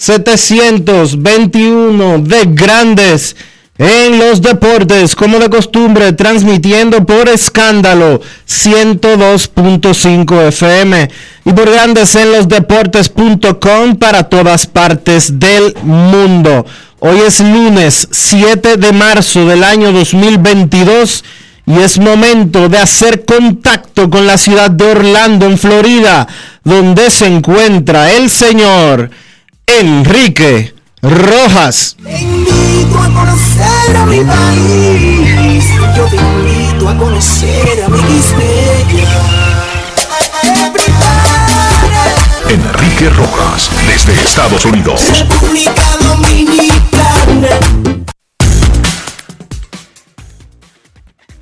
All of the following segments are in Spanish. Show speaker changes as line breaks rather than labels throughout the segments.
2721 de Grandes en los Deportes, como de costumbre, transmitiendo por escándalo 102.5 FM y por Grandes en los Deportes.com para todas partes del mundo. Hoy es lunes 7 de marzo del año 2022 y es momento de hacer contacto con la ciudad de Orlando, en Florida, donde se encuentra el señor Enrique Rojas.
Te invito a conocer a mi país. Yo te invito a conocer a mi
Enrique Rojas, desde Estados Unidos.
República Dominicana.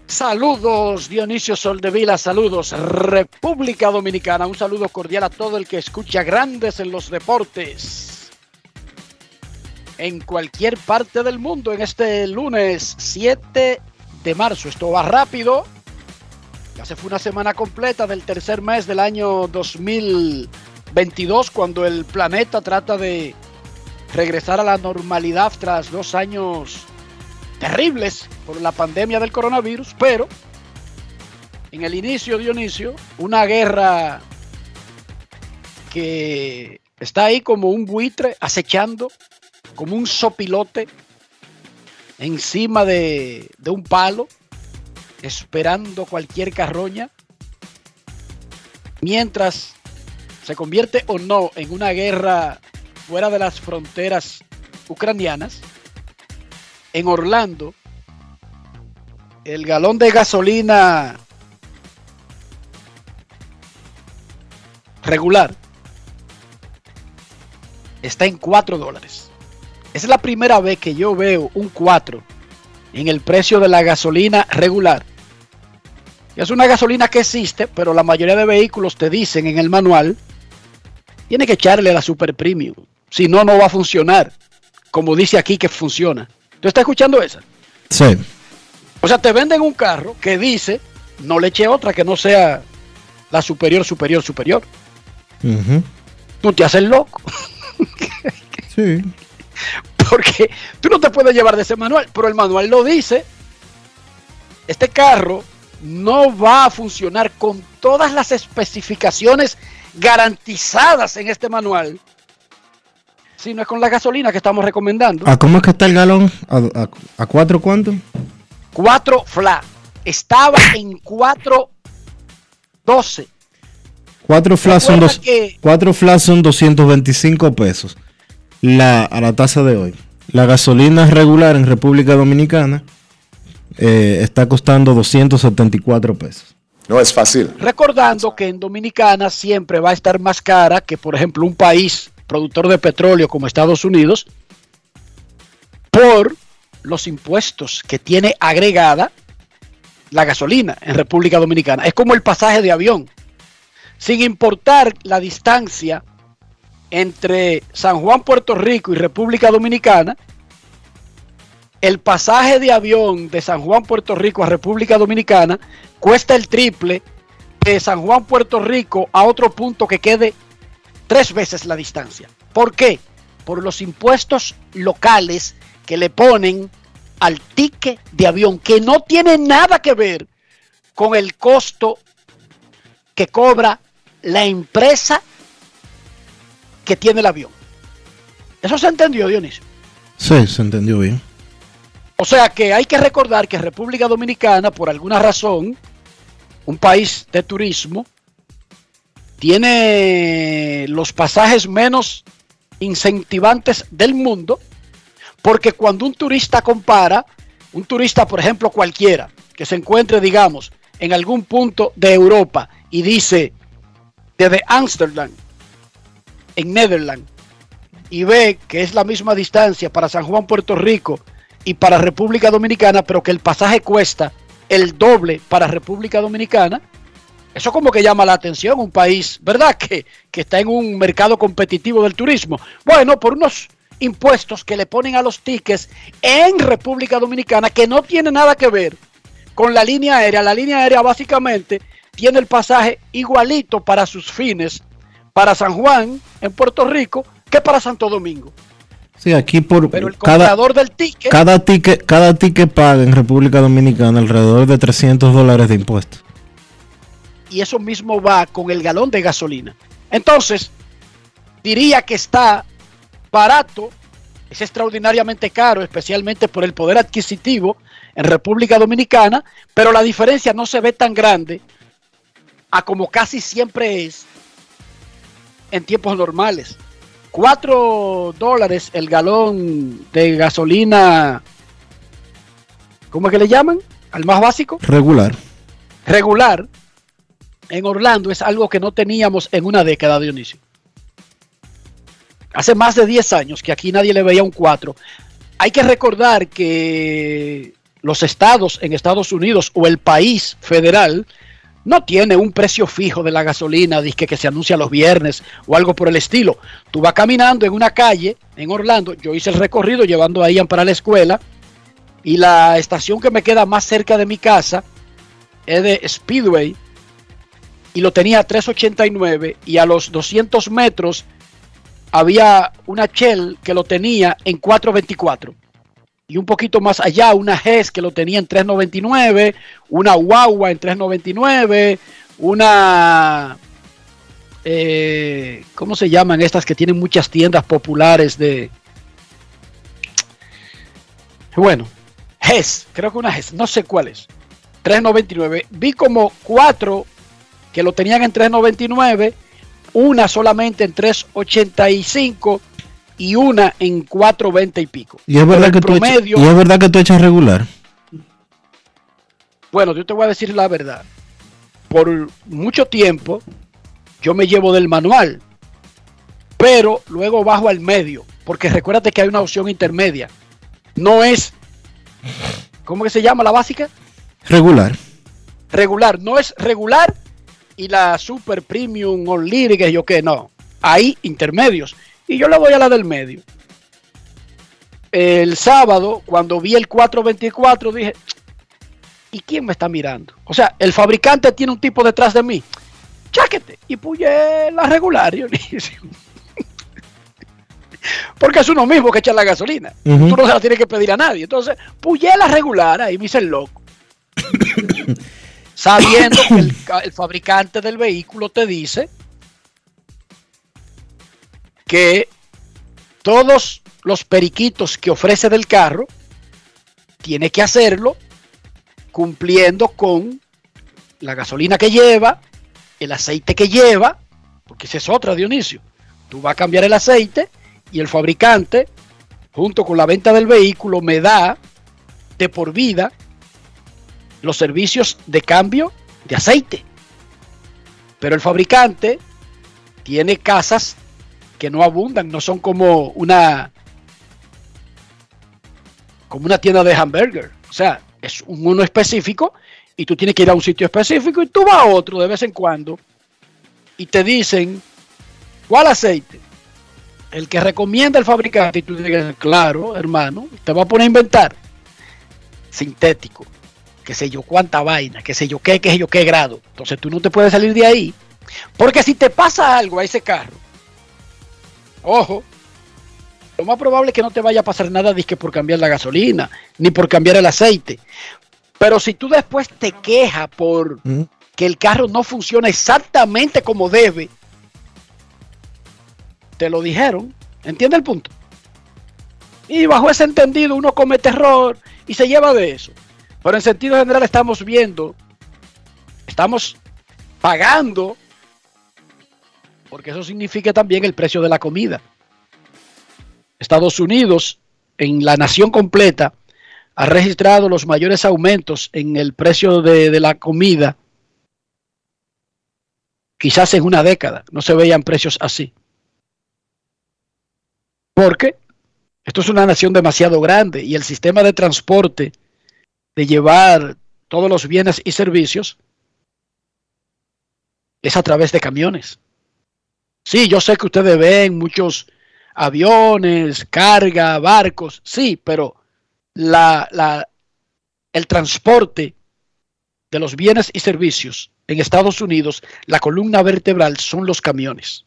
Saludos Dionisio Soldevila, saludos República Dominicana, un saludo cordial a todo el que escucha grandes en los deportes. En cualquier parte del mundo, en este lunes 7 de marzo, esto va rápido. Ya se fue una semana completa del tercer mes del año 2022, cuando el planeta trata de regresar a la normalidad tras dos años terribles por la pandemia del coronavirus, pero en el inicio, Dionisio, una guerra que está ahí como un buitre acechando, como un sopilote encima de, un palo, esperando cualquier carroña, mientras se convierte o no en una guerra fuera de las fronteras ucranianas en Orlando, el galón de gasolina regular está en 4 dólares. Es la primera vez que yo veo un 4 en el precio de la gasolina regular. Es una gasolina que existe, pero la mayoría de vehículos te dicen en el manual, tiene que echarle la super premium. Si no, no va a funcionar. Como dice aquí que funciona. ¿Tú estás escuchando esa?
Sí.
O sea, te venden un carro que dice, no le eche otra que no sea la superior, superior, superior.
Ujú.
Tú te haces loco.
Sí.
Porque tú no te puedes llevar de ese manual, pero el manual lo dice. Este carro no va a funcionar con todas las especificaciones garantizadas en este manual, sino es con la gasolina que estamos recomendando.
¿A cómo es que está el galón? ¿A, a, a cuatro cuánto?
4 flat. Estaba en 4.12.
Cuatro flas son, dos, cuatro flas son 225 pesos la, a la tasa de hoy. La gasolina regular en República Dominicana eh, está costando 274 pesos.
No es fácil.
Recordando que en Dominicana siempre va a estar más cara que, por ejemplo, un país productor de petróleo como Estados Unidos por los impuestos que tiene agregada la gasolina en República Dominicana. Es como el pasaje de avión. Sin importar la distancia entre San Juan, Puerto Rico y República Dominicana, el pasaje de avión de San Juan, Puerto Rico a República Dominicana cuesta el triple de San Juan, Puerto Rico a otro punto que quede tres veces la distancia. ¿Por qué? Por los impuestos locales que le ponen al ticket de avión, que no tiene nada que ver con el costo que cobra la empresa que tiene el avión. ¿Eso se entendió, Dionisio?
Sí, se entendió bien.
O sea que hay que recordar que República Dominicana, por alguna razón, un país de turismo, tiene los pasajes menos incentivantes del mundo, porque cuando un turista compara, un turista, por ejemplo, cualquiera, que se encuentre, digamos, en algún punto de Europa y dice desde Ámsterdam, en Netherlands, y ve que es la misma distancia para San Juan, Puerto Rico y para República Dominicana, pero que el pasaje cuesta el doble para República Dominicana, eso como que llama la atención, un país, ¿verdad? Que, que está en un mercado competitivo del turismo. Bueno, por unos impuestos que le ponen a los tickets en República Dominicana que no tiene nada que ver con la línea aérea. La línea aérea básicamente tiene el pasaje igualito para sus fines para San Juan en Puerto Rico que para Santo Domingo.
Sí, aquí por
Pero el
cada,
comprador del ticket,
cada ticket, cada ticket paga en República Dominicana alrededor de 300 dólares de impuestos.
y eso mismo va con el galón de gasolina. Entonces, diría que está barato, es extraordinariamente caro, especialmente por el poder adquisitivo en República Dominicana, pero la diferencia no se ve tan grande a como casi siempre es en tiempos normales. 4 dólares el galón de gasolina, ¿cómo es que le llaman? Al más básico,
Regular.
regular, en Orlando es algo que no teníamos en una década, Dionisio. Hace más de 10 años que aquí nadie le veía un 4. Hay que recordar que los estados en Estados Unidos o el país federal no tiene un precio fijo de la gasolina disque que se anuncia los viernes o algo por el estilo. Tú vas caminando en una calle en Orlando, yo hice el recorrido llevando a Ian para la escuela y la estación que me queda más cerca de mi casa es de Speedway y lo tenía a 3.89 y a los 200 metros había una Shell que lo tenía en 4.24 y un poquito más allá una GES que lo tenía en 3.99, una Wawa en 3.99, una eh, ¿cómo se llaman estas que tienen muchas tiendas populares de bueno, GES, creo que una GES, no sé cuál es. 3.99. Vi como cuatro que lo tenían en 3.99, una solamente en 3.85 y una en 4.20 y pico.
Y es verdad que tú y es verdad que tú echas regular.
bueno, yo te voy a decir la verdad. Por mucho tiempo yo me llevo del manual, pero luego bajo al medio, porque recuérdate que hay una opción intermedia. No es, ¿cómo que se llama la básica?
Regular.
regular, no es regular y la super premium o lírica, yo qué, no. Hay intermedios. Y yo le voy a la del medio. El sábado, cuando vi el 424, dije, ¿y quién me está mirando? O sea, el fabricante tiene un tipo detrás de mí. Cháquete. Y puse la regular, Dionisio. Porque es uno mismo que echa la gasolina. Tú no se la tienes que pedir a nadie. Entonces, puyé la regular, ahí me hice el loco. Sabiendo que el fabricante del vehículo te dice que todos los periquitos que ofrece del carro tiene que hacerlo cumpliendo con la gasolina que lleva, el aceite que lleva, porque esa es otra, Dionisio. Tú vas a cambiar el aceite y el fabricante, junto con la venta del vehículo, me da de por vida los servicios de cambio de aceite. Pero el fabricante tiene casas que no abundan, no son como una como una tienda de hamburger. O sea, es un uno específico y tú tienes que ir a un sitio específico y tú vas a otro de vez en cuando y te dicen, ¿cuál aceite? el que recomienda el fabricante y tú digas, claro, hermano, te va a poner a inventar sintético, qué sé yo, cuánta vaina, qué sé yo, qué, qué sé yo, qué grado. Entonces tú no te puedes salir de ahí. Porque si te pasa algo a ese carro, ojo, lo más probable es que no te vaya a pasar nada que por cambiar la gasolina, ni por cambiar el aceite. Pero si tú después te quejas por
¿Mm?
que el carro no funciona exactamente como debe, te lo dijeron. ¿Entiende el punto? Y bajo ese entendido uno comete error y se lleva de eso. Pero en sentido general estamos viendo, estamos pagando, porque eso significa también el precio de la comida. Estados Unidos, en la nación completa, ha registrado los mayores aumentos en el precio de, la comida, quizás en una década. No se veían precios así. Porque esto es una nación demasiado grande y el sistema de transporte de llevar todos los bienes y servicios es a través de camiones. Sí, yo sé que ustedes ven muchos aviones, carga, barcos, sí, pero la, la, el transporte de los bienes y servicios en Estados Unidos, la columna vertebral son los camiones.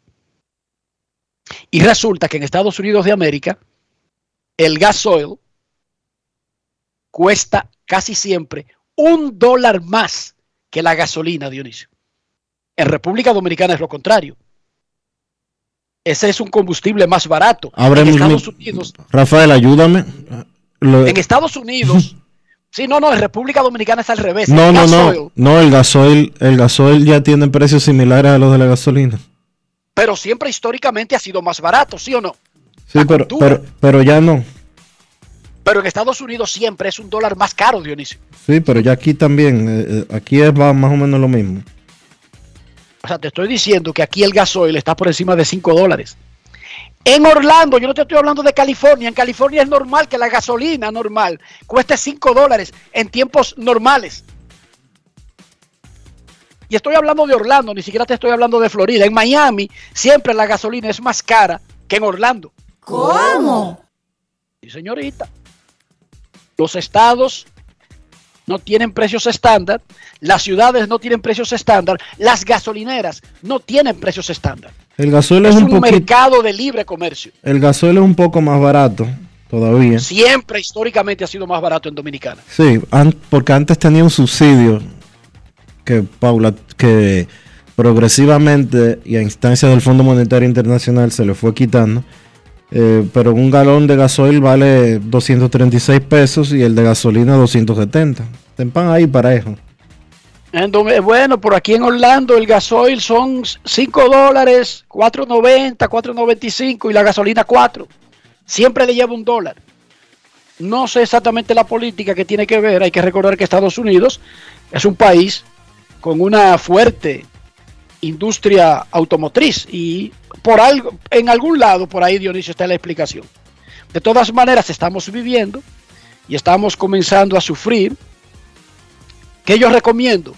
Y resulta que en Estados Unidos de América, el gasoil cuesta casi siempre un dólar más que la gasolina, Dionisio. En República Dominicana es lo contrario. Ese es un combustible más barato. En Estados Unidos,
Rafael, ayúdame. Lo-
en Estados Unidos, sí, no, no, en República Dominicana es al revés.
no,
El
no,
gasoil,
no. No, el gasoil, el gasoil ya tiene precios similares a los de la gasolina.
Pero siempre históricamente ha sido más barato, ¿sí o no?
Sí, pero, pero, pero ya no.
Pero en Estados Unidos siempre es un dólar más caro, Dionisio.
Sí, pero ya aquí también. eh, eh, aquí es va más o menos lo mismo.
O sea, te estoy diciendo que aquí el gasoil está por encima de 5 dólares. En Orlando, yo no te estoy hablando de California. En California es normal que la gasolina normal cueste 5 dólares en tiempos normales. Y estoy hablando de Orlando, ni siquiera te estoy hablando de Florida. En Miami siempre la gasolina es más cara que en Orlando.
¿Cómo?
Sí, señorita. Los estados no tienen precios estándar, las ciudades no tienen precios estándar, las gasolineras no tienen precios estándar.
El gasoil es,
Es
un,
un
poquito.
mercado de libre comercio.
El gasoil es un poco más barato todavía.
Siempre históricamente ha sido más barato en Dominicana.
Sí, an- porque antes tenía un subsidio que Paula, que progresivamente y a instancia del Fondo Monetario Internacional se le fue quitando. Eh, pero un galón de gasoil vale 236 pesos y el de gasolina 270. Tempan ahí parejo.
Bueno, por aquí en Orlando el gasoil son 5 dólares, 4.90, 4.95 y la gasolina 4. Siempre le lleva un dólar. No sé exactamente la política que tiene que ver. Hay que recordar que Estados Unidos es un país con una fuerte industria automotriz y por algo, en algún lado por ahí Dionisio está la explicación. De todas maneras estamos viviendo y estamos comenzando a sufrir. Que yo recomiendo?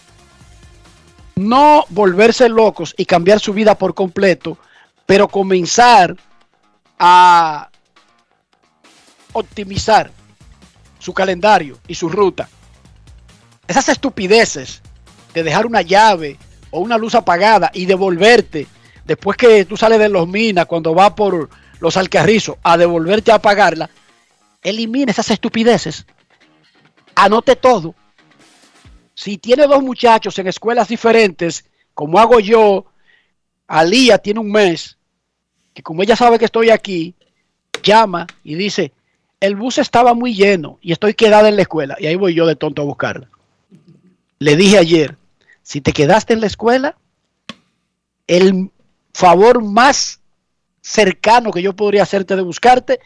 No volverse locos y cambiar su vida por completo, pero comenzar a optimizar su calendario y su ruta. Esas estupideces de dejar una llave o una luz apagada y devolverte después que tú sales de los minas cuando vas por los alcarrizos a devolverte a apagarla, elimine esas estupideces. Anote todo. Si tiene dos muchachos en escuelas diferentes, como hago yo, Alía tiene un mes, que como ella sabe que estoy aquí, llama y dice, el bus estaba muy lleno y estoy quedada en la escuela. Y ahí voy yo de tonto a buscarla. Le dije ayer, si te quedaste en la escuela, el favor más cercano que yo podría hacerte de buscarte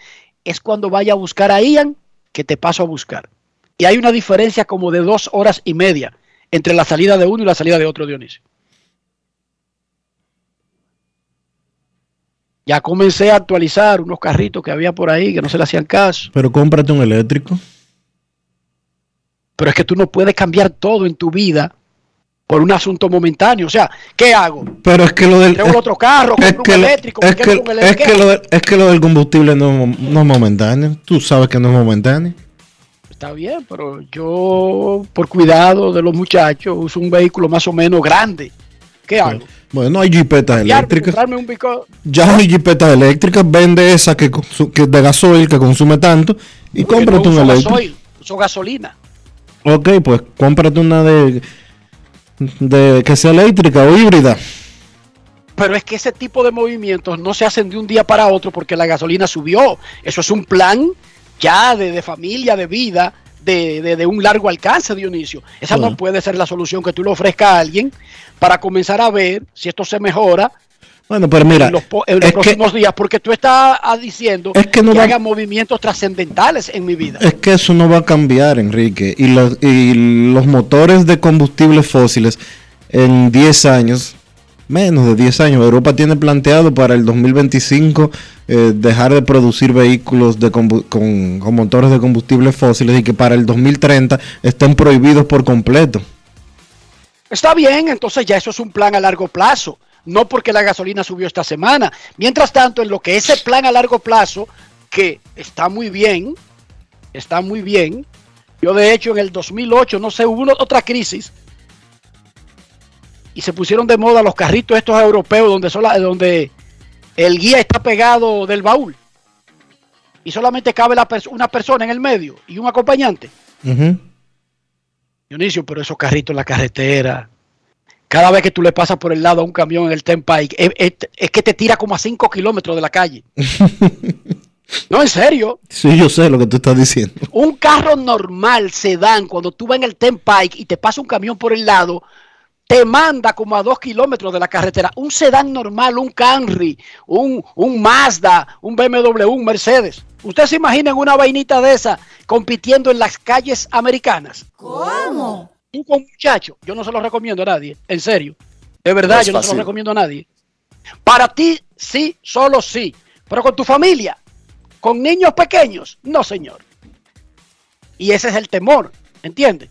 es cuando vaya a buscar a Ian, que te paso a buscar. Y hay una diferencia como de dos horas y media entre la salida de uno y la salida de otro Dionisio. Ya comencé a actualizar unos carritos que había por ahí que no se le hacían caso.
Pero cómprate un eléctrico.
Pero es que tú no puedes cambiar todo en tu vida por un asunto momentáneo. O sea, ¿qué hago?
Pero es que lo del.
Tengo otro carro,
es
compro
que,
un eléctrico,
es, que, es, que lo, de- es que lo del combustible no, no es momentáneo. Tú sabes que no es momentáneo.
Está bien, pero yo, por cuidado de los muchachos, uso un vehículo más o menos grande. ¿Qué hago?
Bueno, hay jipetas eléctricas.
un
Ya hay jipetas eléctricas. Vende esa que, que de gasoil que consume tanto y
porque
cómprate
no
un
uso
eléctrico.
gasoil, uso gasolina.
Ok, pues cómprate una de, de que sea eléctrica o híbrida.
Pero es que ese tipo de movimientos no se hacen de un día para otro porque la gasolina subió. Eso es un plan ya de, de familia, de vida, de, de- de un largo alcance, Dionisio. Esa
Bueno.
no puede ser la solución que tú le ofrezcas a alguien para comenzar a ver si esto se mejora
Bueno, pero mira,
en los, po- en los
es que,
próximos días, porque tú estás ah, diciendo
Es que no va-
haga movimientos trascendentales en mi vida.
es que eso no va a cambiar, Enrique. Y los, y los motores de combustibles fósiles en 10 años, menos de 10 años, Europa tiene planteado para el 2025 eh, dejar de producir vehículos con, motores de combustibles fósiles y que para el 2030 estén prohibidos por completo.
Está bien, entonces ya eso es un plan a largo plazo, no porque la gasolina subió esta semana. Mientras tanto, en lo que ese plan a largo plazo, que está muy bien, está muy bien, yo de hecho en el 2008, no sé, hubo otra crisis y se pusieron de moda los carritos estos europeos donde, sola- donde el guía está pegado del baúl y solamente cabe la pers- una persona en el medio y un acompañante.
Ujú.
Dionisio, pero esos carritos en la carretera, cada vez que tú le pasas por el lado a un camión en el Turnpike, es, es- es que te tira como a 5 kilómetros de la calle. no, en serio.
Sí, yo sé lo que tú estás diciendo.
Un carro normal, sedán, cuando tú vas en el Turnpike y te pasa un camión por el lado, te manda como a 2 kilómetros de la carretera. Un sedán normal, un Camry, un, un Mazda, un BMW, un Mercedes. ¿Usted se imagina en una vainita de esa compitiendo en las calles americanas?
¿Cómo?
tú con muchacho, yo no se lo recomiendo a nadie, en serio. De verdad,
No
yo no se lo recomiendo a nadie. Para ti, sí, solo sí. Pero con tu familia, con niños pequeños, no, señor. Y ese es el temor, ¿entiendes?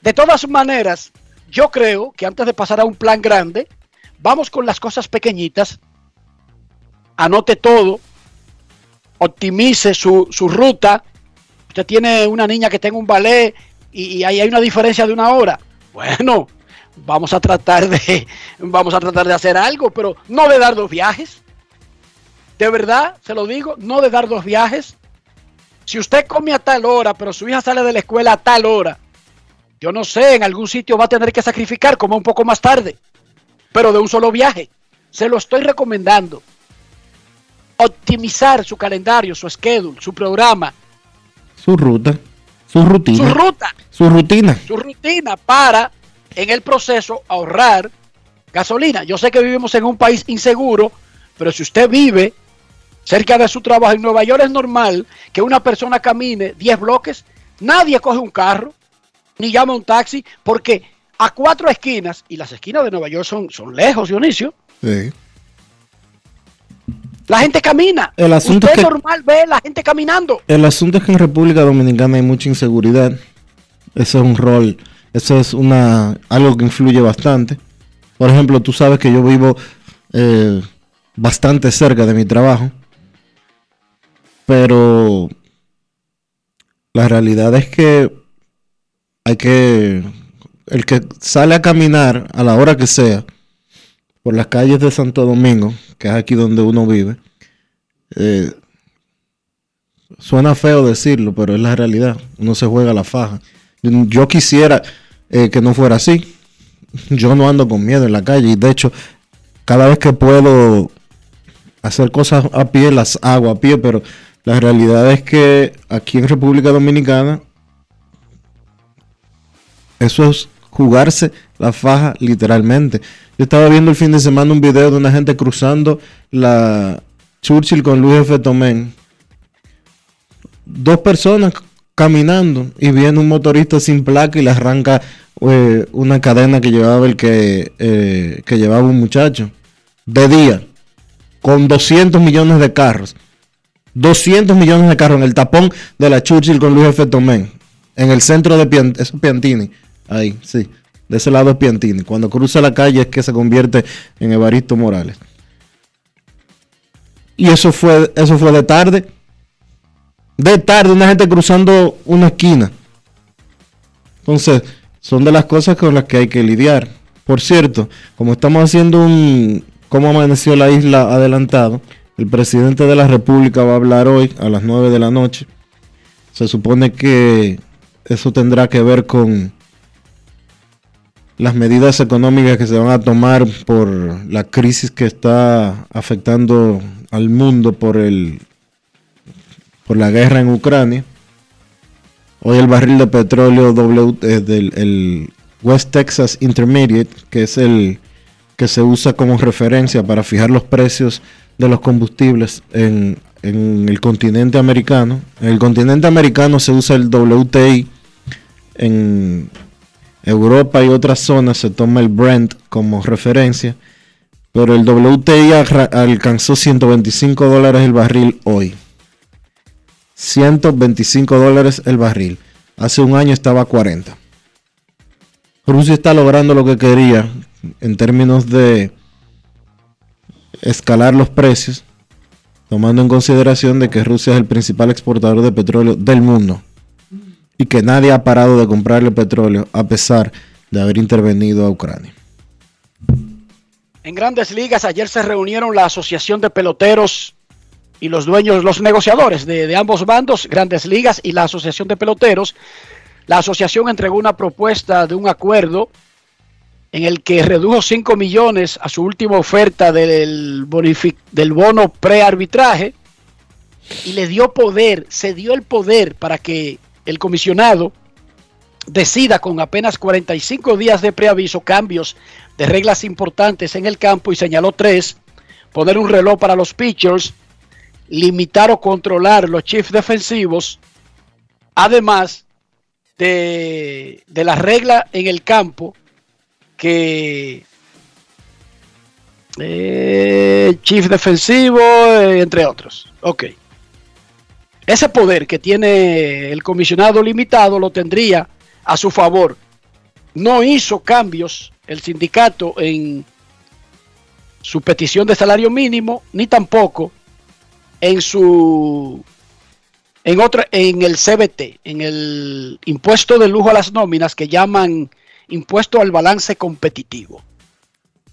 De todas maneras, yo creo que antes de pasar a un plan grande, vamos con las cosas pequeñitas. Anote todo, optimice su, su ruta. Usted tiene una niña que tenga un ballet y, y ahí hay una diferencia de una hora. Bueno, vamos a tratar de vamos a tratar de hacer algo, pero no de dar dos viajes. De verdad, se lo digo, no de dar dos viajes. Si usted come a tal hora, pero su hija sale de la escuela a tal hora, yo no sé, en algún sitio va a tener que sacrificar, como un poco más tarde, pero de un solo viaje. Se lo estoy recomendando. Optimizar su calendario, su schedule, su programa,
Su ruta, su rutina.
su ruta.
su rutina.
su rutina para en el proceso ahorrar gasolina. Yo sé que vivimos en un país inseguro, pero si usted vive cerca de su trabajo en Nueva York es normal que una persona camine 10 bloques, nadie coge un carro ni llama un taxi porque a cuatro esquinas, y las esquinas de Nueva York son, son lejos, Dionisio,
Sí.
la gente camina.
El asunto
usted
es que-
normal ve la gente caminando.
El asunto es que en República Dominicana hay mucha inseguridad. Eso es un rol, eso es una algo que influye bastante. Por ejemplo, tú sabes que yo vivo eh, bastante cerca de mi trabajo, pero la realidad es que hay que el que sale a caminar a la hora que sea por las calles de Santo Domingo, que es aquí donde uno vive, eh, Suena feo decirlo, pero es la realidad. Uno se juega la faja. Yo, quisiera eh, que no fuera así. Yo no ando con miedo en la calle. Y de hecho, cada vez que puedo hacer cosas a pie, las hago a pie. Pero la realidad es que aquí en República Dominicana, eso es jugarse la faja literalmente. Yo estaba viendo el fin de semana un video de una gente cruzando la Churchill con Luis F. Tomén dos personas caminando y viene un motorista sin placa y le arranca eh, una cadena que llevaba el que, eh, que llevaba un muchacho de día con 200 millones de carros 200 millones de carros en el tapón de la Churchill con Luis F. Tomén en el centro de Pian- eso es Piantini ahí sí De ese lado es Piantini. Cuando cruza la calle es que se convierte en Evaristo Morales. Y eso fue, eso fue de tarde. De tarde, una gente cruzando una esquina. Entonces, son de las cosas con las que hay que lidiar. Por cierto, como estamos haciendo un cómo amaneció la isla adelantado, el presidente de la República va a hablar hoy a las 9 de la noche. Se supone que eso tendrá que ver con las medidas económicas que se van a tomar por la crisis que está afectando al mundo por el por la guerra en Ucrania. Hoy el barril de petróleo w, eh, del el West Texas Intermediate, que es el que se usa como referencia para fijar los precios de los combustibles en, en el continente americano. En el continente americano se usa el WTI. En Europa y otras zonas se toma el Brent como referencia. Pero el WTI alcanzó 125 dólares el barril hoy. 125 dólares el barril. Hace un año estaba a 40. Rusia está logrando lo que quería en términos de escalar los precios, tomando en consideración de que Rusia es el principal exportador de petróleo del mundo y que nadie ha parado de comprarle petróleo a pesar de haber intervenido a Ucrania.
En grandes ligas ayer se reunieron la Asociación de Peloteros y los dueños, los negociadores de, ambos bandos, grandes ligas y la Asociación de Peloteros. La asociación entregó una propuesta de un acuerdo en el que redujo 5 millones a su última oferta del, del bono prearbitraje y le dio poder, se dio el poder para que el comisionado decida con apenas 45 días de preaviso cambios de reglas importantes en el campo y señaló tres, poner un reloj para los pitchers, limitar o controlar los chiefs defensivos, además de, de la regla en el campo que eh, chief defensivo, eh, entre otros. Ok. Ese poder que tiene el comisionado limitado lo tendría a su favor. No hizo cambios el sindicato en su petición de salario mínimo, ni tampoco en su en otra en el CBT, en el impuesto de lujo a las nóminas que llaman impuesto al balance competitivo.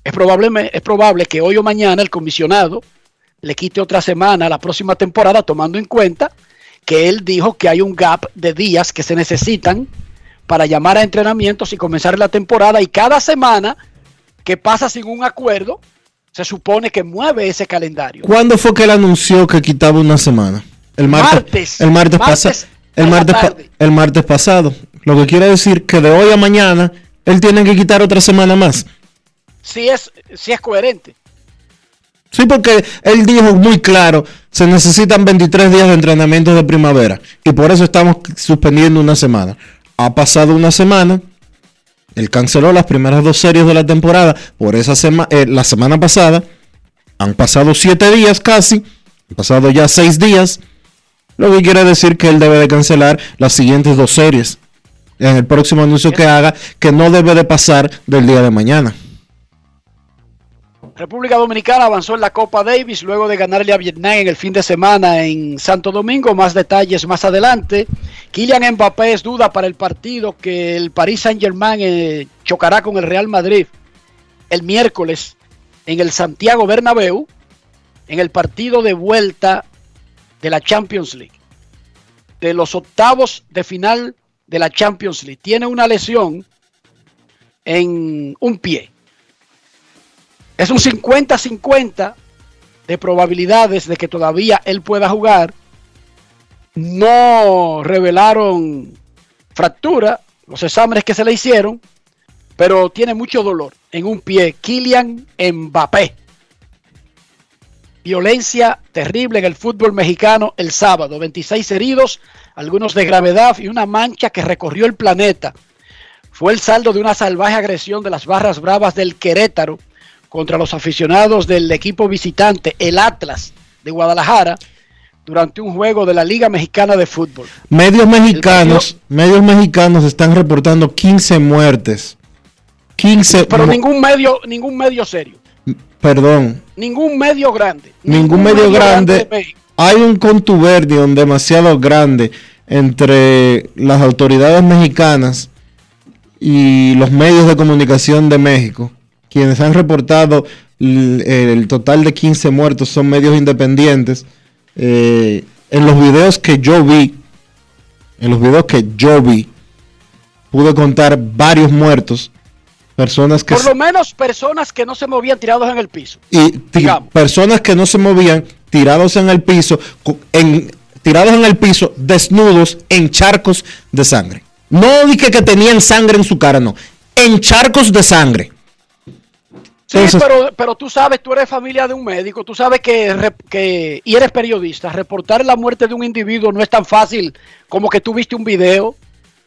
Es probable, es probable que hoy o mañana el comisionado le quite otra semana a la próxima temporada, tomando en cuenta que él dijo que hay un gap de días que se necesitan para llamar a entrenamientos y comenzar la temporada y cada semana que pasa sin un acuerdo se supone que mueve ese calendario.
¿Cuándo fue que él anunció que quitaba una semana? El martes, el martes, pasado. El martes, el martes pasado. Lo que quiere decir que de hoy a mañana él tiene que quitar otra semana más.
Sí es, sí es coherente.
Sí, porque él dijo muy claro, se necesitan 23 días de entrenamiento de primavera y por eso estamos suspendiendo una semana. Ha pasado una semana, él canceló las primeras dos series de la temporada por esa semana, eh, la semana pasada. Han pasado siete días casi, han pasado ya seis días, lo que quiere decir que él debe de cancelar las siguientes dos series en el próximo anuncio que haga, que no debe de pasar del día de mañana.
República Dominicana avanzó en la Copa Davis luego de ganarle a Vietnam en el fin de semana en Santo Domingo. Más detalles más adelante. Kylian Mbappé es duda para el partido que el Paris Saint Germain eh, chocará con el Real Madrid el miércoles en el Santiago Bernabéu en el partido de vuelta de la Champions League. De los octavos de final de la Champions League. Tiene una lesión en un pie. Es un 50-50 de probabilidades de que todavía él pueda jugar. No revelaron fractura, los exámenes que se le hicieron, pero tiene mucho dolor en un pie. Kylian Mbappé. Violencia terrible en el fútbol mexicano el sábado. 26 heridos, algunos de gravedad y una mancha que recorrió el planeta. Fue el saldo de una salvaje agresión de las barras bravas del Querétaro contra los aficionados del equipo visitante, el Atlas de Guadalajara, durante un juego de la Liga Mexicana de Fútbol.
Medios mexicanos, medios mexicanos están reportando 15 muertes 15.
Pero ningún medio, ningún medio serio,
Perdón,
ningún medio grande.
ningún medio grande.
de México.
Hay un contubernio demasiado grande entre las autoridades mexicanas y los medios de comunicación de México, quienes han reportado el total de 15 muertos son medios independientes. Eh, en los videos que yo vi, en los videos que yo vi, pude contar varios muertos, personas que
Por lo menos personas que no se movían tirados en el piso.
y personas que no se movían tirados en el piso en, tirados en el piso desnudos en charcos de sangre no dije que tenían sangre en su cara no en charcos de sangre
Sí, pero, pero tú sabes, tú eres familia de un médico, tú sabes que, que, y eres periodista, reportar la muerte de un individuo no es tan fácil como que tú viste un video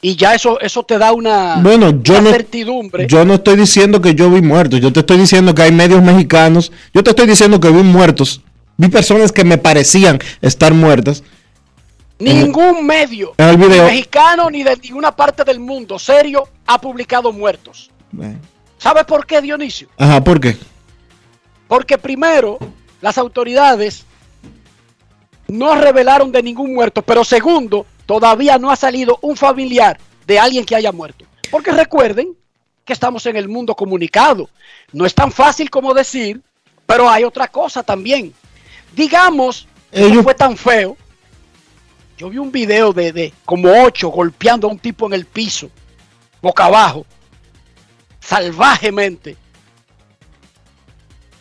y ya eso, eso te da una,
bueno yo
una
no
certidumbre.
yo no estoy diciendo que yo vi muertos yo te estoy diciendo que hay medios mexicanos yo te estoy diciendo que vi muertos vi personas que me parecían estar muertas
Ningún medio
en el video-
mexicano ni de ninguna parte del mundo serio ha publicado muertos. ¿Sabes por qué, Dionisio?
ajá ¿por qué?
Porque primero, las autoridades no revelaron de ningún muerto, pero segundo, todavía no ha salido un familiar de alguien que haya muerto. Porque recuerden que estamos en el mundo comunicado. No es tan fácil como decir, pero hay otra cosa también. Digamos,
Ellos-
fue tan feo. Yo vi un video de, de como ocho golpeando a un tipo en el piso, boca abajo, salvajemente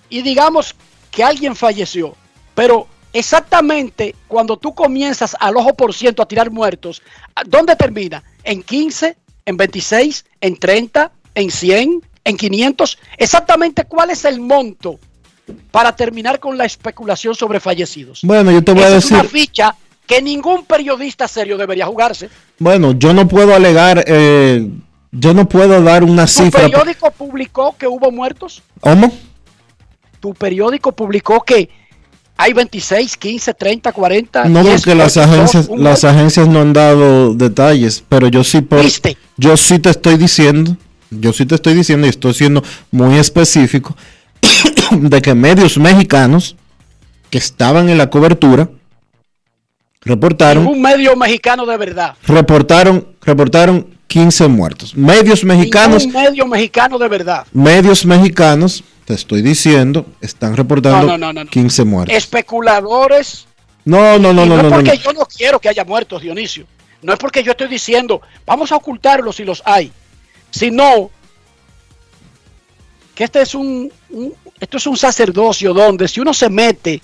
y digamos que alguien falleció, pero exactamente cuando tú comienzas al ojo por ciento a tirar muertos, ¿a- ¿dónde termina? ¿En 15? ¿En 26? ¿En 30? ¿En 100? ¿En 500? Exactamente cuál es el monto para terminar con la especulación sobre fallecidos.
bueno yo te voy a
Esa es
decir
una ficha que ningún periodista serio debería jugarse.
Bueno, yo no puedo alegar, eh, yo no puedo dar una
¿Tu
cifra.
periódico publicó que hubo muertos?
¿Cómo?
tu periódico publicó que hay 26, 15, 30, 40.
No,
10,
porque las
8, dos,
agencias,
un
las agencias no han dado detalles, pero yo sí por,
¿Viste?
yo sí te estoy diciendo, yo sí te estoy diciendo y estoy siendo muy específico de que medios mexicanos que estaban en la cobertura reportaron,
Ningún medio mexicano de verdad.
reportaron, reportaron 15 muertos. Medios mexicanos,
Ningún medio mexicano de verdad.
medios mexicanos, te estoy diciendo, están reportando
No, no, no, no, no.
15 muertos.
Especuladores.
No, no, no, no,
no, es porque yo no quiero que haya muertos, Dionisio. No es porque yo estoy diciendo, vamos a ocultarlos si los hay. Sino que este es un, un- esto es un sacerdocio donde si uno se mete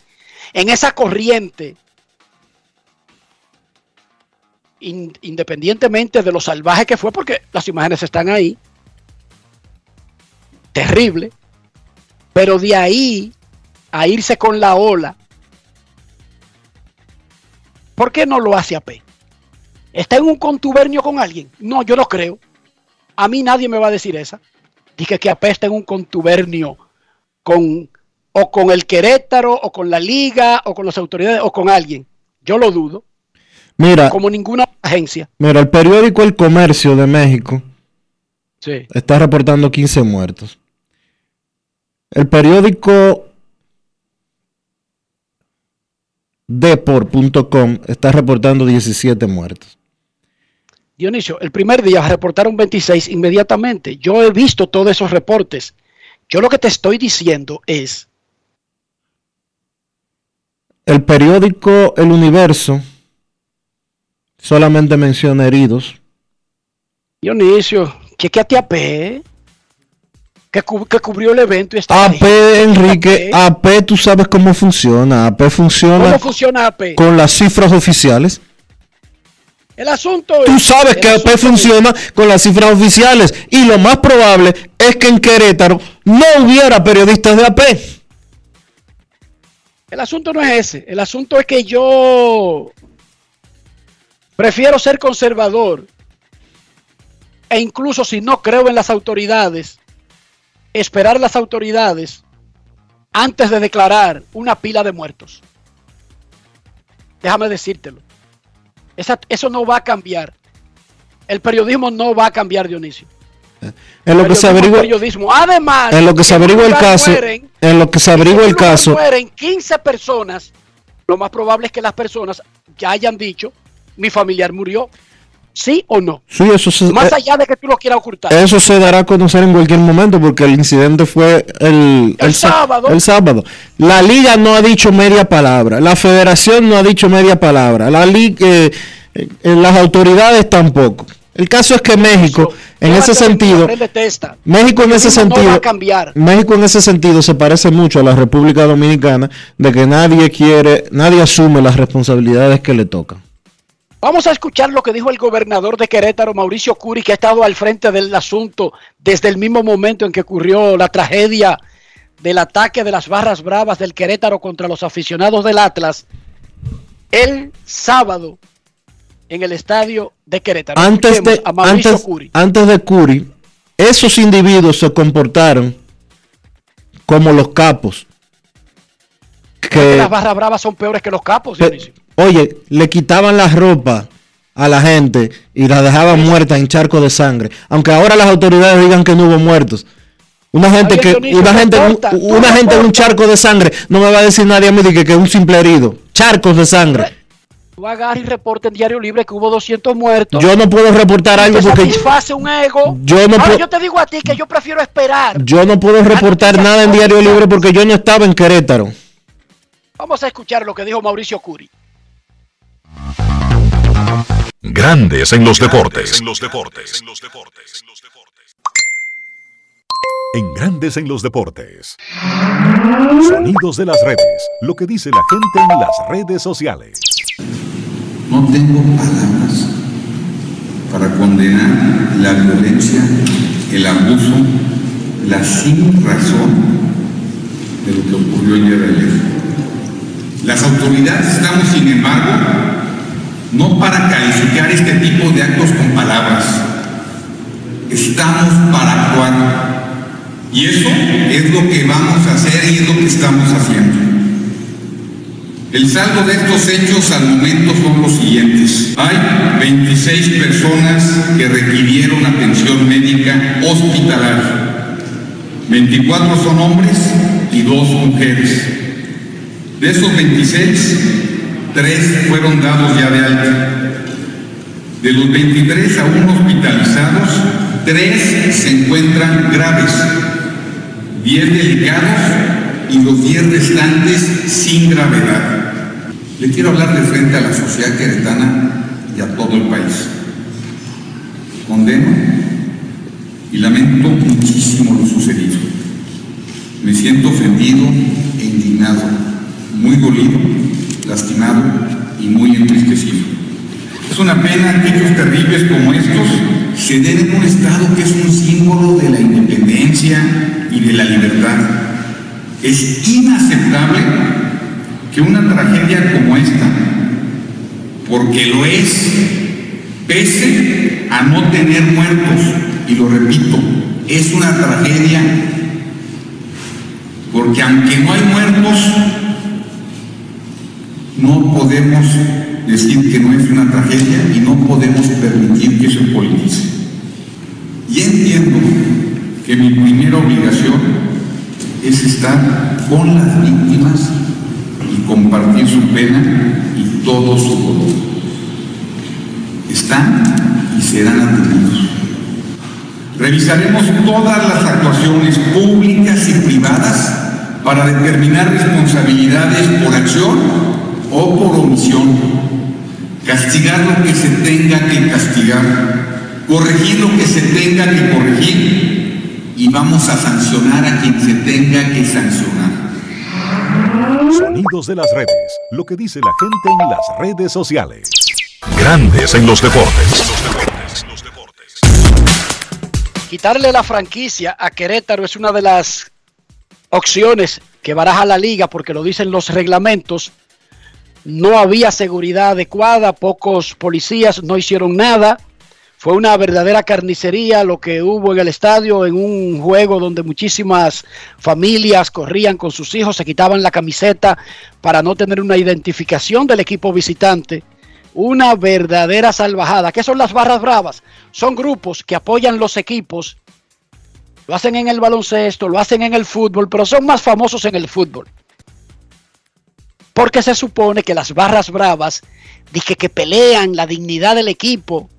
en esa corriente, in- independientemente de lo salvaje que fue, porque las imágenes están ahí, terrible, pero de ahí a irse con la ola, ¿por qué no lo hace AP? ¿Está en un contubernio con alguien? No, yo no creo. A mí nadie me va a decir esa. Dije que AP está en un contubernio con o con el Querétaro o con la liga o con las autoridades o con alguien. Yo lo dudo,
Mira,
como ninguna agencia.
mira, el periódico El Comercio de México
Sí.
está reportando 15 muertos. El periódico Depor.com está reportando 17 muertos.
Dionisio, el primer día reportaron 26 inmediatamente. Yo he visto todos esos reportes. Yo lo que te estoy diciendo es,
El periódico El Universo solamente menciona heridos.
Dionisio, chequeate a P, que, cu- que cubrió el evento y está
AP,
ahí.
Enrique, AP, tú sabes cómo funciona. AP funciona
¿Cómo funciona AP?
con las cifras oficiales.
El asunto
Tú
es-
sabes
el
que AP
es-
funciona con las cifras oficiales y lo más probable es que en Querétaro no hubiera periodistas de AP.
El asunto no es ese. El asunto es que yo prefiero ser conservador e incluso si no creo en las autoridades, esperar las autoridades antes de declarar una pila de muertos. Déjame decírtelo. Esa- eso no va a cambiar. El periodismo no va a cambiar, Dionisio.
En lo que se averigua,
periodismo. Además,
en lo que se averigua el caso,
mueren,
en lo que se averigua el caso,
mueren 15 personas. Lo más probable es que las personas ya hayan dicho, mi familiar murió. ¿Sí o no?
Sí, eso se,
Más
eh,
allá de que tú lo quieras ocultar.
eso se dará a conocer en cualquier momento porque el incidente fue el,
El sábado.
el sábado. La liga no ha dicho media palabra, la federación no ha dicho media palabra, la liga, eh, eh, las autoridades tampoco. El caso es que México, en ese sentido. México en ese sentido. México en ese sentido se parece mucho a la República Dominicana de que nadie quiere, nadie asume las responsabilidades que le tocan.
Vamos a escuchar lo que dijo el gobernador de Querétaro, Mauricio Curi, que ha estado al frente del asunto desde el mismo momento en que ocurrió la tragedia del ataque de las barras bravas del Querétaro contra los aficionados del Atlas el sábado en el estadio de Querétaro.
Antes de,
a Mauricio
antes,
Curi.
antes de Curi, esos individuos se comportaron como los capos. Que,
Las barras bravas son peores que los capos,
pe-
Dionisio.
Oye, le quitaban la ropa a la gente y la dejaban muerta en charco de sangre. Aunque ahora las autoridades digan que no hubo muertos. Una gente que, una gente, un- una gente en un charco de sangre, no me va a decir nadie a mí que, que un simple herido. Charcos de sangre.
Tú agarras y reporta en Diario Libre que hubo 200 muertos.
Yo no puedo reportar algo porque
satisface un ego.
yo no
Ahora yo te digo a ti que yo prefiero esperar.
yo no puedo reportar nada en Diario. Libre porque yo no estaba en Querétaro.
Vamos a escuchar lo que dijo Mauricio Curi.
Grandes en los deportes. En los deportes. En Grandes en los deportes. Sonidos de las redes. Lo que dice la gente en las redes sociales.
No tengo palabras para condenar la violencia, el abuso, la sin razón de lo que ocurrió ayer. Las autoridades estamos, sin embargo, no para calificar este tipo de actos con palabras, estamos para actuar. Y eso es lo que vamos a hacer y es lo que estamos haciendo. El saldo de estos hechos al momento son los siguientes. Hay 26 personas que requirieron atención médica hospitalaria. 24 son hombres y 2 mujeres. De esos 26, 3 fueron dados ya de alta. De los 23 aún hospitalizados, 3 se encuentran graves, 10 delicados y los 10 restantes sin gravedad. Le quiero hablar de frente a la sociedad queretana y a todo el país. Condeno y lamento muchísimo lo sucedido. Me siento ofendido e indignado, muy dolido, lastimado y muy entristecido. Es una pena que hechos terribles como estos se den en un Estado que es un símbolo de la independencia y de la libertad. Es inaceptable que una tragedia como esta, porque lo es, pese a no tener muertos, y lo repito, es una tragedia, porque aunque no hay muertos, no podemos decir que no es una tragedia y no podemos permitir que se politice. Y entiendo que mi primera obligación es estar con las víctimas y compartir su pena y todo su dolor. Están y serán atendidos. Revisaremos todas las actuaciones públicas y privadas para determinar responsabilidades por acción o por omisión, castigar lo que se tenga que castigar, corregir lo que se tenga que corregir y vamos a sancionar a quien se tenga que sancionar.
Sonidos de las redes. Lo que dice la gente en las redes sociales. Grandes en los deportes.
Quitarle la franquicia a Querétaro es una de las opciones que baraja la liga porque lo dicen los reglamentos. No había seguridad adecuada, pocos policías no hicieron nada. Fue una verdadera carnicería lo que hubo en el estadio en un juego donde muchísimas familias corrían con sus hijos, se quitaban la camiseta para no tener una identificación del equipo visitante. Una verdadera salvajada. ¿Qué son las barras bravas? Son grupos que apoyan los equipos lo hacen en el baloncesto, lo hacen en el fútbol, pero son más famosos en el fútbol. Porque se supone que las barras bravas, dije que pelean la dignidad del equipo,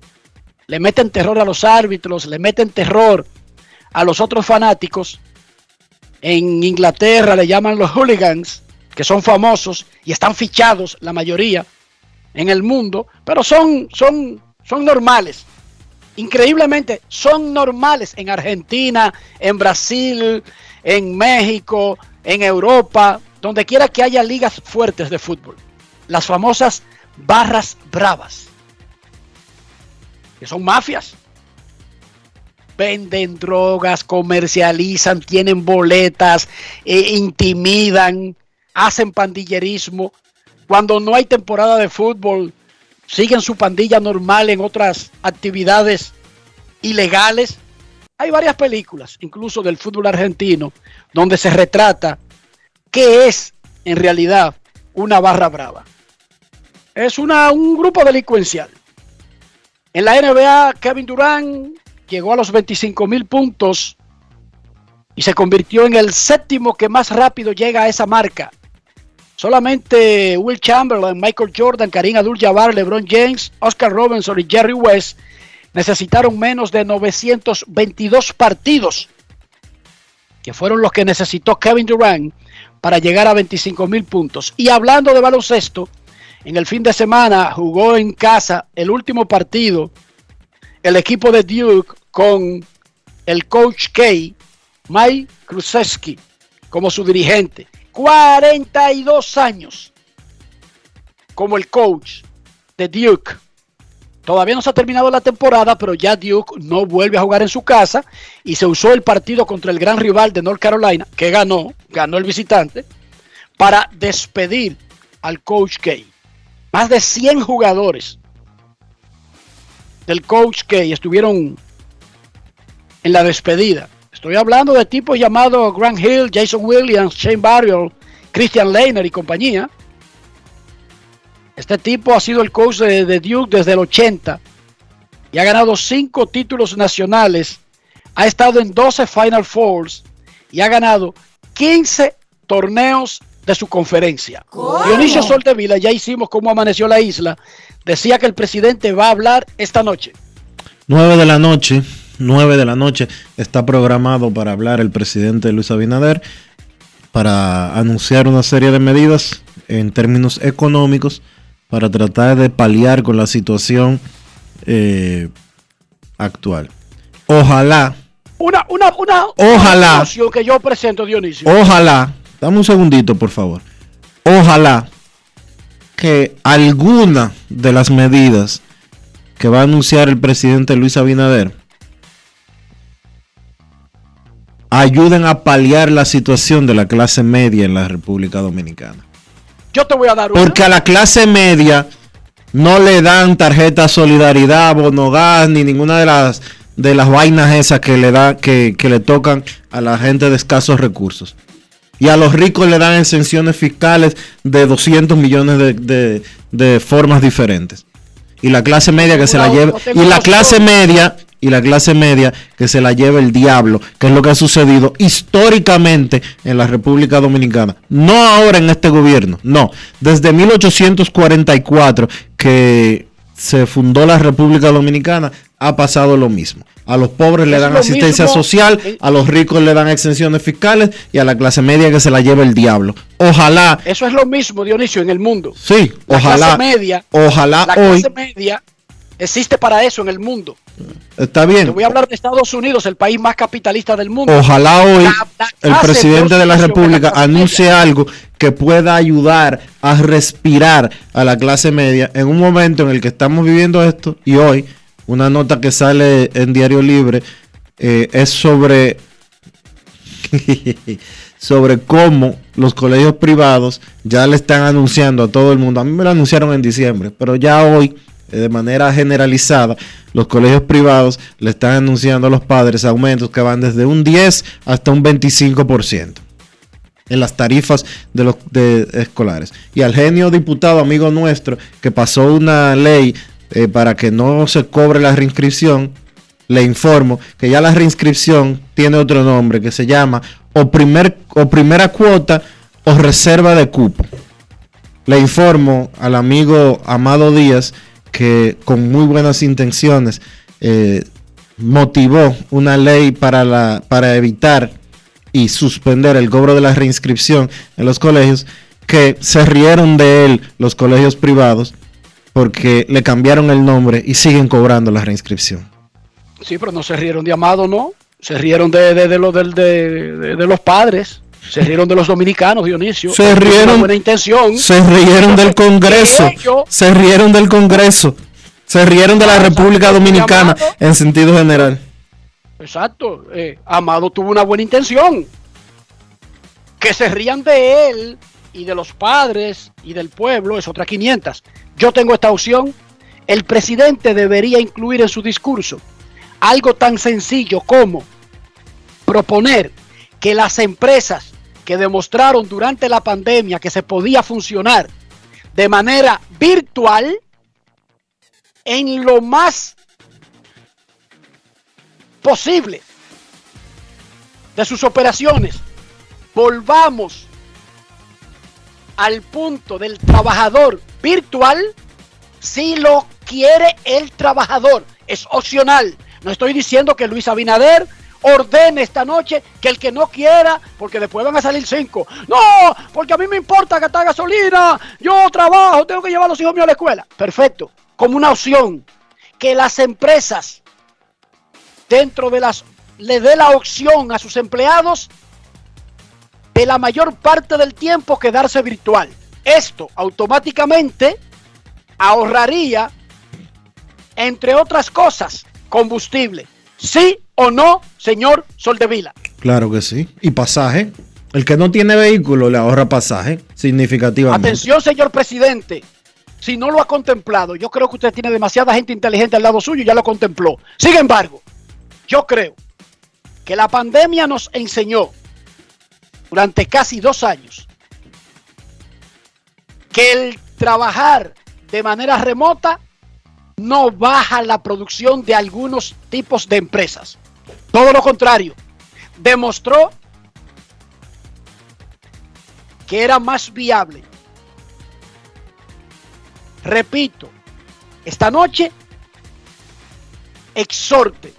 le meten terror a los árbitros, le meten terror a los otros fanáticos. En Inglaterra le llaman los hooligans, que son famosos y están fichados la mayoría en el mundo, pero son, son, son normales. Increíblemente, son normales en Argentina, en Brasil, en México, en Europa, donde quiera que haya ligas fuertes de fútbol. Las famosas barras bravas, que son mafias. Venden drogas, comercializan, tienen boletas, eh, intimidan, hacen pandillerismo. Cuando no hay temporada de fútbol, siguen su pandilla normal en otras actividades ilegales. Hay varias películas, incluso del fútbol argentino, donde se retrata qué es en realidad una barra brava. Es una, un grupo delincuencial. En la NBA, Kevin Durant llegó a los 25 mil puntos y se convirtió en el séptimo que más rápido llega a esa marca. Solamente Will Chamberlain, Michael Jordan, Karim Abdul-Jabbar, LeBron James, Oscar Robinson y Jerry West necesitaron menos de 922 partidos, que fueron los que necesitó Kevin Durant para llegar a 25 mil puntos. Y hablando de baloncesto, en el fin de semana jugó en casa el último partido el equipo de Duke con el coach K, Mike Krzyzewski, como su dirigente. 42 años como el coach de Duke. Todavía no se ha terminado la temporada, pero ya Duke no vuelve a jugar en su casa y se usó el partido contra el gran rival de North Carolina, que ganó, ganó el visitante, para despedir al coach K. Más de 100 jugadores del coach K estuvieron en la despedida. Estoy hablando de tipos llamados Grant Hill, Jason Williams, Shane Barrios, Christian Leiner y compañía. Este tipo ha sido el coach de, de, Duke desde el 80 y ha ganado 5 títulos nacionales. Ha estado en 12 Final Fours y ha ganado 15 torneos de su conferencia. ¿Cómo? Dionisio Soltevila, ya hicimos cómo amaneció la isla, decía que el presidente va a hablar esta noche.
9 de la noche, 9 de la noche está programado para hablar el presidente Luis Abinader para anunciar una serie de medidas en términos económicos para tratar de paliar con la situación eh, actual. Ojalá.
Una, una, una,
ojalá.
Una que yo presento, Dionisio.
Ojalá. Dame un segundito, por favor. Ojalá que alguna de las medidas que va a anunciar el presidente Luis Abinader ayuden a paliar la situación de la clase media en la República Dominicana.
Yo te voy a dar una.
Porque a la clase media no le dan tarjeta solidaridad, bonogas, ni ninguna de las de las vainas esas que le da, que, que le tocan a la gente de escasos recursos. Y a los ricos le dan exenciones fiscales de 200 millones de, de, de formas diferentes. Y la clase media que se la lleva. Y la clase media y la clase media que se la lleva el diablo, que es lo que ha sucedido históricamente en la República Dominicana. No ahora en este gobierno, no. Desde 1844 que se fundó la República Dominicana ha pasado lo mismo. A los pobres le dan asistencia mismo. social, a los ricos le dan exenciones fiscales y a la clase media que se la lleva el diablo. Ojalá.
Eso es lo mismo, Dionisio, en el mundo.
Sí,
la
ojalá.
Clase media,
ojalá
la
hoy.
clase media existe para eso en el mundo.
Está bien.
Te voy a hablar de Estados Unidos, el país más capitalista del mundo.
Ojalá hoy la, la el presidente de la República la anuncie media. algo que pueda ayudar a respirar a la clase media en un momento en el que estamos viviendo esto y hoy una nota que sale en Diario Libre eh, es sobre sobre cómo los colegios privados ya le están anunciando a todo el mundo. A mí me lo anunciaron en diciembre, pero ya hoy de manera generalizada, los colegios privados le están anunciando a los padres aumentos que van desde un 10 hasta un 25% en las tarifas de los escolares. Y al genio diputado, amigo nuestro, que pasó una ley eh, para que no se cobre la reinscripción, le informo que ya la reinscripción tiene otro nombre que se llama o, primer, o primera cuota o reserva de cupo. Le informo al amigo Amado Díaz que con muy buenas intenciones eh, motivó una ley para, la, para evitar y suspender el cobro de la reinscripción en los colegios, que se rieron de él los colegios privados porque le cambiaron el nombre y siguen cobrando la reinscripción.
Sí, pero no se rieron de Amado, ¿no? Se rieron de, de, de, de, de los padres. Se rieron de los dominicanos, Dionisio.
Se rieron.
Buena intención.
Se rieron del Congreso. Se rieron del Congreso. Se rieron de la República Dominicana en sentido general.
Exacto. Eh, Amado tuvo una buena intención. Que se rían de él y de los padres y del pueblo es otra 500. Yo tengo esta opción. El presidente debería incluir en su discurso algo tan sencillo como proponer que las empresas que demostraron durante la pandemia que se podía funcionar de manera virtual en lo más posible de sus operaciones, volvamos al punto del trabajador virtual si lo quiere el trabajador. Es opcional. No estoy diciendo que Luis Abinader ordene esta noche que el que no quiera, porque después van a salir cinco. No, porque a mí me importa gastar gasolina. Yo trabajo, tengo que llevar a los hijos míos a la escuela. Perfecto. Como una opción que las empresas dentro de las le dé la opción a sus empleados de la mayor parte del tiempo quedarse virtual. Esto automáticamente ahorraría, entre otras cosas, combustible. ¿Sí o no, señor Soldevila?
Claro que sí. Y pasaje. El que no tiene vehículo le ahorra pasaje significativamente.
Atención, señor presidente. Si no lo ha contemplado, yo creo que usted tiene demasiada gente inteligente al lado suyo y ya lo contempló. Sin embargo, yo creo que la pandemia nos enseñó durante casi dos años que el trabajar de manera remota no baja la producción de algunos tipos de empresas. Todo lo contrario, demostró que era más viable. Repito, esta noche exhorte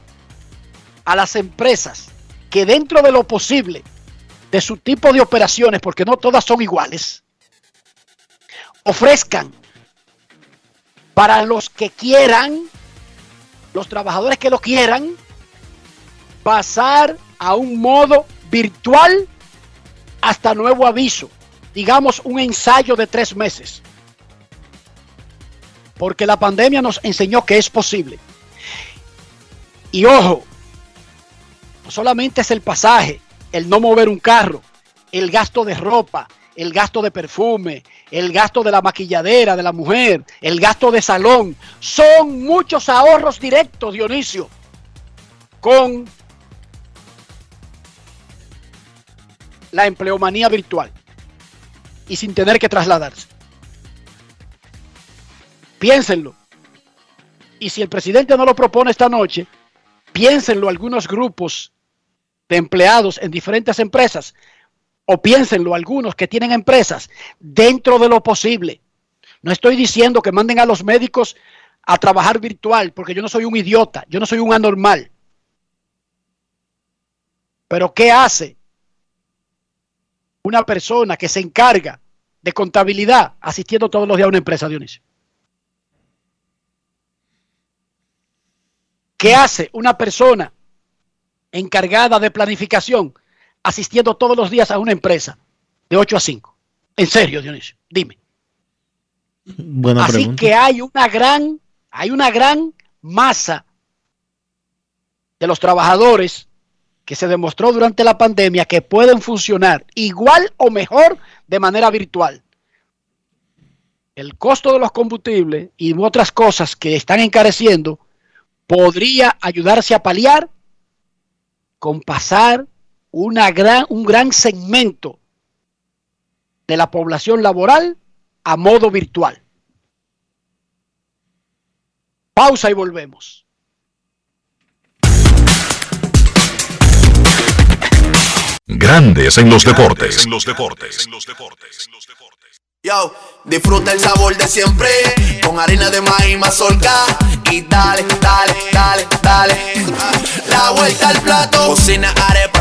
a las empresas que dentro de lo posible de su tipo de operaciones, porque no todas son iguales, ofrezcan para los que quieran, los trabajadores que lo quieran, pasar a un modo virtual hasta nuevo aviso, digamos un ensayo de tres meses. Porque la pandemia nos enseñó que es posible. Y ojo, no solamente es el pasaje, el no mover un carro, el gasto de ropa, el gasto de perfume, el gasto de la maquilladera de la mujer, el gasto de salón. Son muchos ahorros directos, Dionisio, con la empleomanía virtual y sin tener que trasladarse. Piénsenlo. Y si el presidente no lo propone esta noche, piénsenlo algunos grupos de empleados en diferentes empresas o piénsenlo algunos que tienen empresas dentro de lo posible. No estoy diciendo que manden a los médicos a trabajar virtual, porque yo no soy un idiota, yo no soy un anormal. Pero ¿qué hace una persona que se encarga de contabilidad asistiendo todos los días a una empresa, Dionisio? ¿Qué hace una persona encargada de planificación asistiendo todos los días a una empresa de 8 a 5? En serio, Dionisio, dime.
Buena
Así
pregunta.
que hay una gran, hay una gran masa de los trabajadores que se demostró durante la pandemia que pueden funcionar igual o mejor de manera virtual. El costo de los combustibles y otras cosas que están encareciendo podría ayudarse a paliar con pasar una gran, un gran segmento de la población laboral a modo virtual. Pausa y volvemos.
Grandes en los deportes.
Yo, disfruta el sabor de siempre con harina de maíz mazorca. Y dale, dale, dale, dale. La vuelta al plato, cocina arepa,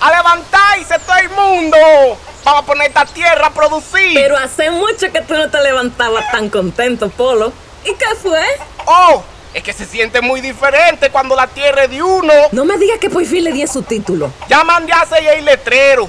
¡A levantarse todo el mundo! Vamos a poner esta tierra a producir.
Pero hace mucho que tú no te levantabas tan contento, Polo. ¿Y qué fue?
¡Oh! Es que se siente muy diferente cuando la tierra es de uno.
No me digas que por fin le di su título.
Ya mandé a el letrero.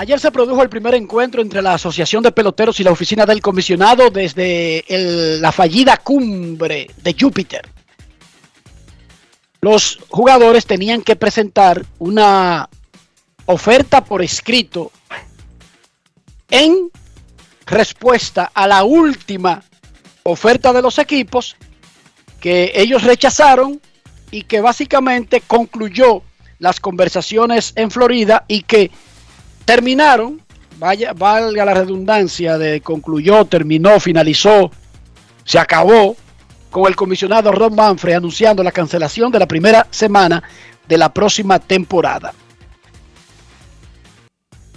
Ayer se produjo el primer encuentro entre la Asociación de Peloteros y la oficina del comisionado desde la fallida cumbre de Júpiter. Los jugadores tenían que presentar una oferta por escrito en respuesta a la última oferta de los equipos que ellos rechazaron y que básicamente concluyó las conversaciones en Florida y que terminaron, vaya, valga la redundancia de concluyó, terminó, finalizó, se acabó con el comisionado Ron Manfred anunciando la cancelación de la primera semana de la próxima temporada.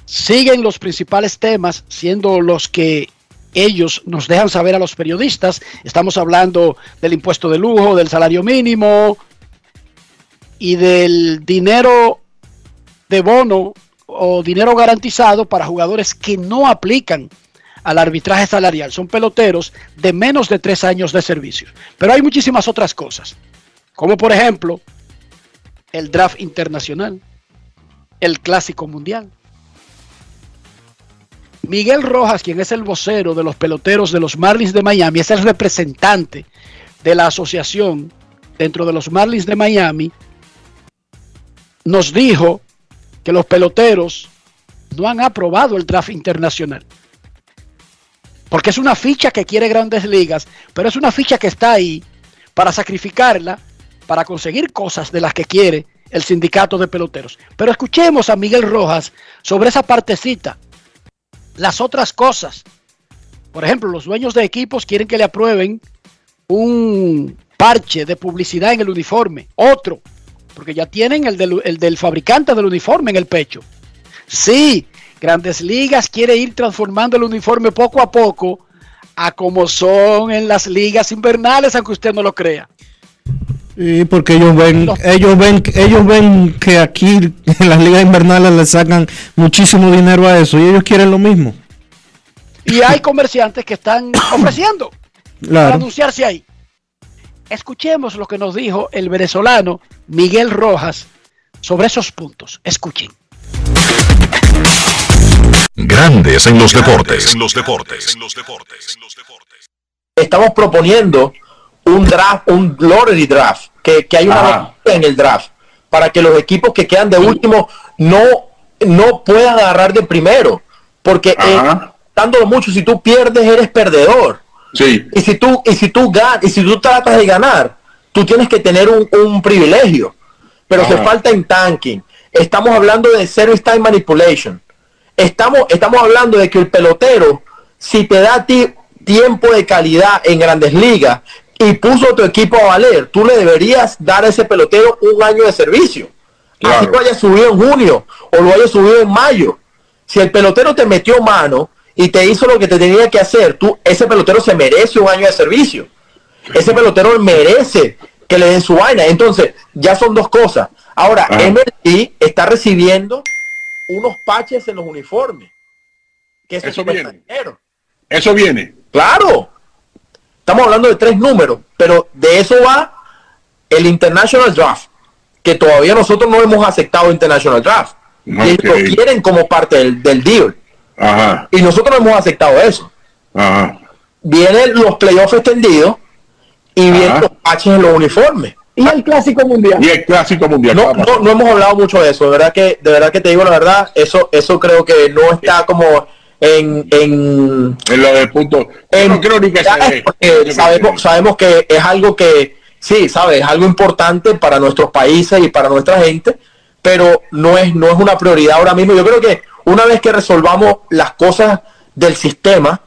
Siguen los principales temas siendo los que ellos nos dejan saber a los periodistas. Estamos hablando del impuesto de lujo, del salario mínimo y del dinero de bono o dinero garantizado para jugadores que no aplican al arbitraje salarial. Son peloteros de menos de tres años de servicio. Pero hay muchísimas otras cosas, como por ejemplo el draft internacional, el clásico mundial. Miguel Rojas, quien es el vocero de los peloteros de los Marlins de Miami, es el representante de la asociación dentro de los Marlins de Miami, nos dijo que los peloteros no han aprobado el draft internacional. Porque es una ficha que quiere grandes ligas, pero es una ficha que está ahí para sacrificarla, para conseguir cosas de las que quiere el sindicato de peloteros. Pero escuchemos a Miguel Rojas sobre esa partecita. Las otras cosas. Por ejemplo, los dueños de equipos quieren que le aprueben un parche de publicidad en el uniforme. Otro. Porque ya tienen el del, el del fabricante del uniforme en el pecho. Sí, Grandes Ligas quiere ir transformando el uniforme poco a poco a como son en las ligas invernales, aunque usted no lo crea.
Sí, porque ellos ven, ellos ven, ellos ven que aquí en las ligas invernales le sacan muchísimo dinero a eso y ellos quieren lo mismo.
Y hay comerciantes que están ofreciendo para anunciarse ahí. Escuchemos lo que nos dijo el venezolano Miguel Rojas sobre esos puntos. Escuchen.
Grandes en los deportes.
estamos proponiendo un draft, un lottery draft, que, que hay una lotería en el draft, para que los equipos que quedan de último no, no puedan agarrar de primero, porque eh, dándolo mucho, si tú pierdes eres perdedor.
Sí.
Y si tú, y si tú y si tú tratas de ganar, tú tienes que tener un, un privilegio. Pero se falta en tanking. Estamos hablando de service time manipulation. Estamos, estamos hablando de que el pelotero, si te da a ti tiempo de calidad en grandes ligas y puso tu equipo a valer, tú le deberías dar a ese pelotero un año de servicio. Así lo haya subido en junio o lo haya subido en mayo. Si el pelotero te metió mano y te hizo lo que te tenía que hacer, tú, ese pelotero se merece un año de servicio. Ese pelotero merece que le den su vaina. Entonces, ya son dos cosas. Ahora,
Ajá.
MLB está recibiendo unos paches en los uniformes. Que eso,
Eso viene.
dinero.
Eso viene.
Claro. Estamos hablando de tres números, pero de eso va el International Draft, que todavía nosotros no hemos aceptado International Draft. Y ellos lo quieren como parte del, del deal.
Ajá,
Y nosotros no hemos aceptado eso.
ajá.
Vienen los playoffs extendidos y vienen los paches en los uniformes.
Y el clásico mundial.
Y el clásico mundial.
No, no, no hemos hablado mucho de eso, de verdad que, de verdad que te digo la verdad, eso, eso creo que no está como en, en,
En lo del punto. Yo no creo ni que se dé.
porque sabemos, sabemos que es algo que, sí, sabes, es algo importante para nuestros países y para nuestra gente, pero no es, no es una prioridad ahora mismo. Yo creo que una vez que resolvamos las cosas del sistema,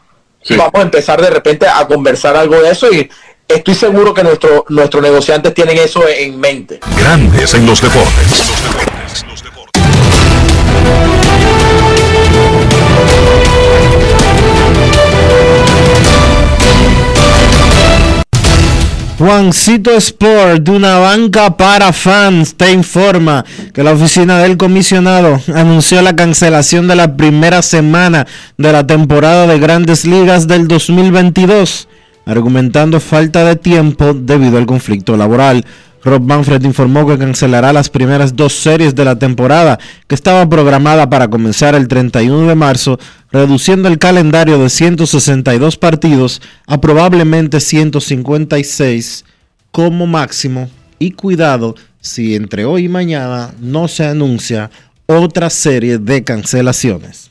vamos a empezar de repente a conversar algo de eso y estoy seguro que nuestro, nuestros negociantes tienen eso en mente.
Grandes en los deportes.
Juancito Sport, de una banca para fans, te informa que la oficina del comisionado anunció la cancelación de la primera semana de la temporada de grandes ligas del 2022, argumentando falta de tiempo debido al conflicto laboral. Rob Manfred informó que cancelará las primeras dos series de la temporada, que estaba programada para comenzar el 31 de marzo, reduciendo el calendario de 162 partidos a probablemente 156 como máximo. Y cuidado si entre hoy y mañana no se anuncia otra serie de cancelaciones.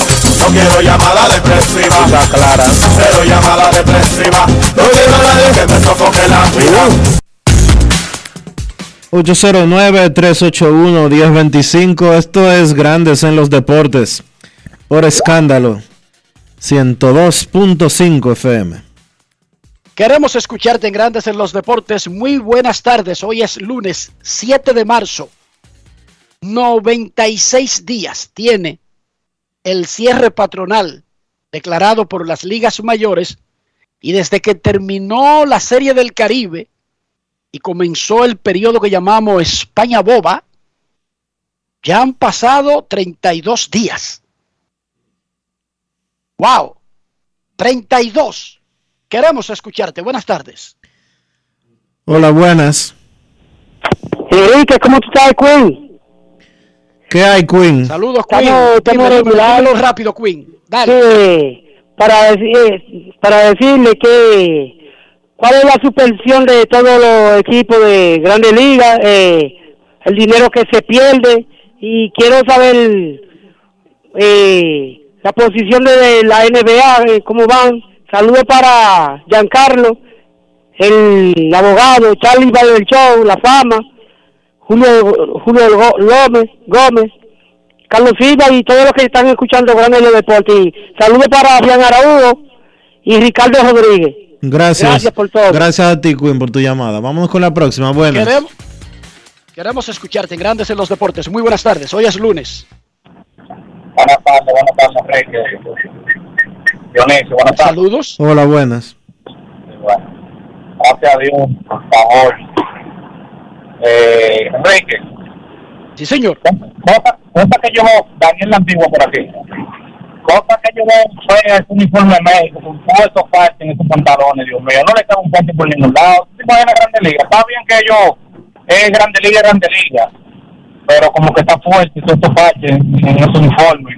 No quiero llamada depresiva. clara. Cero llamada depresiva. No quiero a nadie que me sofoque la vida.
809-381-1025. Esto es Grandes en los Deportes. Por escándalo. 102.5 FM.
Queremos escucharte en Grandes en los Deportes. Muy buenas tardes. Hoy es lunes 7 de marzo. 96 días tiene el cierre patronal declarado por las ligas mayores y desde que terminó la Serie del Caribe y comenzó el periodo que llamamos España Boba, ya han pasado 32 días. ¡Wow! 32. Queremos escucharte. Buenas tardes.
Hola, buenas.
Enrique, ¿cómo tú estás, Queen?
¿Qué hay, Queen?
Saludos, Queen.
Estamos- estamos
rápido, Queen. Dale.
Sí, para, decir, para decirle que cuál es la suspensión de todos los equipos de Grandes Ligas, eh, el dinero que se pierde y quiero saber eh, la posición de la NBA, eh, cómo van. Saludos para Giancarlo, el abogado, Charlie del Show, La Fama, Julio, Julio Gómez, Gómez, Carlos Silva y todos los que están escuchando Grandes de Deportes. Y Saludos para Bian Araújo y Ricardo Rodríguez.
Gracias.
Gracias por todo.
Gracias a ti, Queen, por tu llamada. Vámonos con la próxima. Buenas.
Queremos, queremos escucharte en Grandes en los Deportes. Muy buenas tardes. Hoy es lunes.
Buenas tardes, buenas tardes, Enrique. Dionisio, buenas tardes.
Saludos.
Hola, buenas.
Bueno, gracias a Dios, por favor. Eh, Enrique.
Sí, señor.
Cosa, cosa que yo, Daniel la Antigua por aquí. Cosa que yo veo fue ese uniforme médico con todos esos parches en esos pantalones, Dios mío. No le cabe un parche por ningún lado. ¿Tú te imaginas Grande Liga? Está bien que ellos es Grande Liga, Grande Liga. Pero como que está fuerte todos estos parches en, en ese uniforme.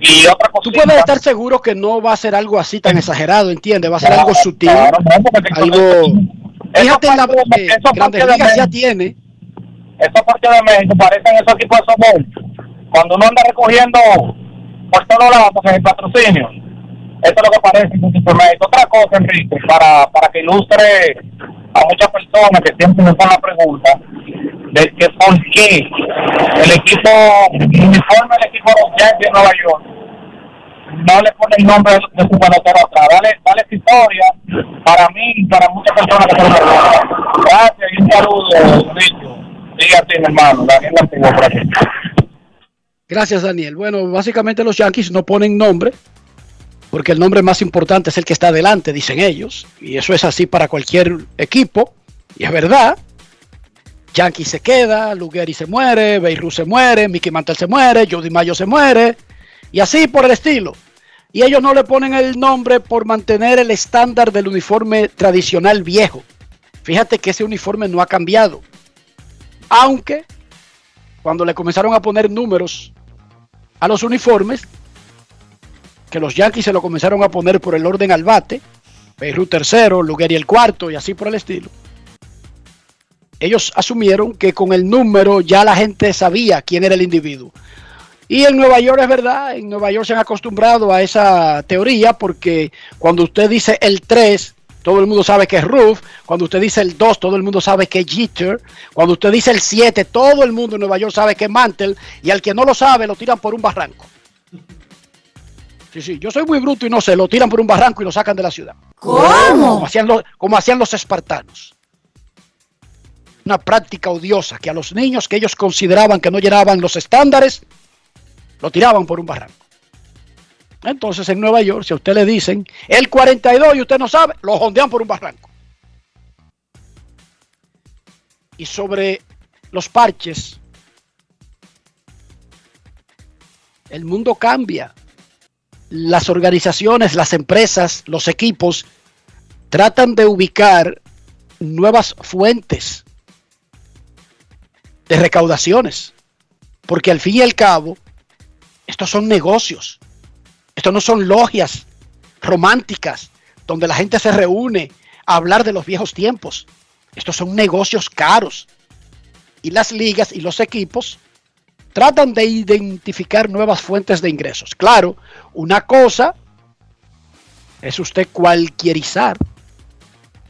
Y otra cosa.
Tú puedes estar seguro que no va a ser algo así tan exagerado, ¿entiendes? Va a ser
Claro,
algo sutil.
claro, no,
algo. Fíjate en la
parches de-
que
esos
Grandes Ligas ya tiene.
Esos parches de México parecen esos equipos de softball. Cuando uno anda recogiendo por todos lados, porque es el patrocinio. Eso es lo que parece un equipo de México. Otra cosa, Enrique, para, para que ilustre a muchas personas que siempre me hacen la pregunta de que por qué el equipo, el uniforme del equipo de los Yankees de Nueva York no le pone el nombre de, su pelotero atrás. Dale, dale historia para mí y para muchas personas que lo preguntan. Gracias y un saludo, Richo. Así, mi hermano. Daniel Antiguo por aquí.
Gracias, Daniel. Bueno, básicamente los Yankees no ponen nombre, porque el nombre más importante es el que está adelante, dicen ellos. Y eso es así para cualquier equipo. Y es verdad. Yankee se queda, Lugeri se muere, Beirut se muere, Mickey Mantle se muere, Jody Mayo se muere. Y así por el estilo. Y ellos no le ponen el nombre por mantener el estándar del uniforme tradicional viejo. Fíjate que ese uniforme no ha cambiado. Aunque cuando le comenzaron a poner números a los uniformes, que los Yankees se lo comenzaron a poner por el orden al bate, Beirut tercero, Lugeri el cuarto y así por el estilo. Ellos asumieron que con el número ya la gente sabía quién era el individuo. Y en Nueva York es verdad, en Nueva York se han acostumbrado a esa teoría porque cuando usted dice el 3, todo el mundo sabe que es Roof. Cuando usted dice el 2, todo el mundo sabe que es Jeter. Cuando usted dice el 7, todo el mundo en Nueva York sabe que es Mantle. Y al que no lo sabe, lo tiran por un barranco. Sí, sí, yo soy muy bruto y no sé, lo tiran por un barranco y lo sacan de la ciudad.
¿Cómo?
Como hacían los, como hacían los espartanos. Una práctica odiosa que a los niños que ellos consideraban que no llenaban los estándares, lo tiraban por un barranco. Entonces en Nueva York, si a usted le dicen el 42 y usted no sabe, lo hondean por un barranco. Y sobre los parches, el mundo cambia. Las organizaciones, las empresas, los equipos tratan de ubicar nuevas fuentes de recaudaciones. Porque al fin y al cabo, estos son negocios. Estos no son logias románticas donde la gente se reúne a hablar de los viejos tiempos. Estos son negocios caros. Y las ligas y los equipos tratan de identificar nuevas fuentes de ingresos. Claro, una cosa es usted cualquierizar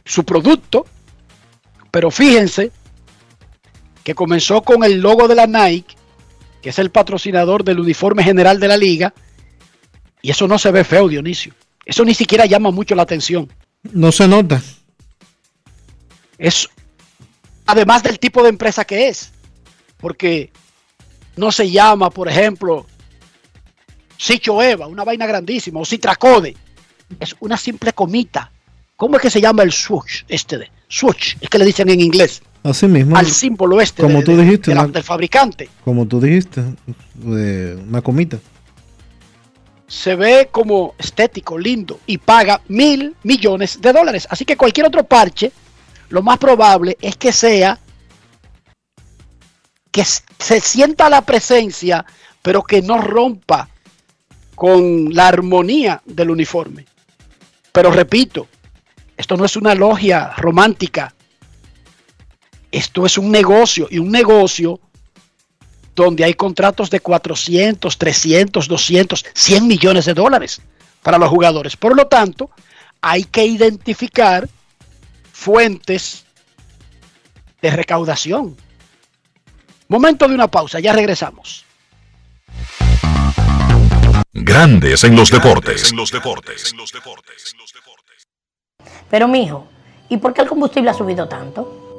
su producto, pero fíjense que comenzó con el logo de la Nike, que es el patrocinador del uniforme general de la liga, y eso no se ve feo, Dionisio. Eso ni siquiera llama mucho la atención.
No se nota.
Es además del tipo de empresa que es, porque no se llama, por ejemplo, Sicho Eva, una vaina grandísima, o Citracode. Es una simple comita. ¿Cómo es que se llama el swoosh este de? Swoosh, es que le dicen en inglés.
Así mismo.
Al símbolo este
Como
de-
tú dijiste,
de la-
una-
del fabricante.
Como tú dijiste, de una comita.
se ve como estético, lindo y paga mil millones de dólares. Así que cualquier otro parche, lo más probable es que sea que se sienta la presencia, pero que no rompa con la armonía del uniforme. Pero repito, esto no es una logia romántica. Esto es un negocio y un negocio donde hay contratos de 400, 300, 200, 100 millones de dólares para los jugadores. Por lo tanto, hay que identificar fuentes de recaudación. Momento de una pausa, ya regresamos.
Grandes en los deportes.
Pero mijo, ¿y por qué el combustible ha subido tanto?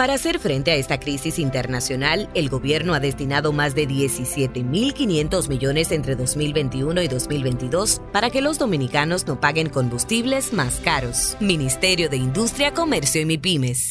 Para hacer frente a esta crisis internacional, el gobierno ha destinado más de 17.500 millones entre 2021 y 2022 para que los dominicanos no paguen combustibles más caros. Ministerio de Industria, Comercio y MIPIMES.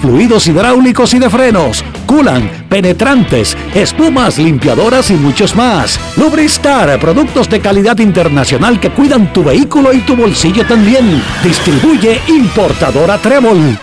fluidos hidráulicos y de frenos, culan, penetrantes, espumas, limpiadoras y muchos más. Lubristar, productos de calidad internacional que cuidan tu vehículo y tu bolsillo también. Distribuye importadora Trébol.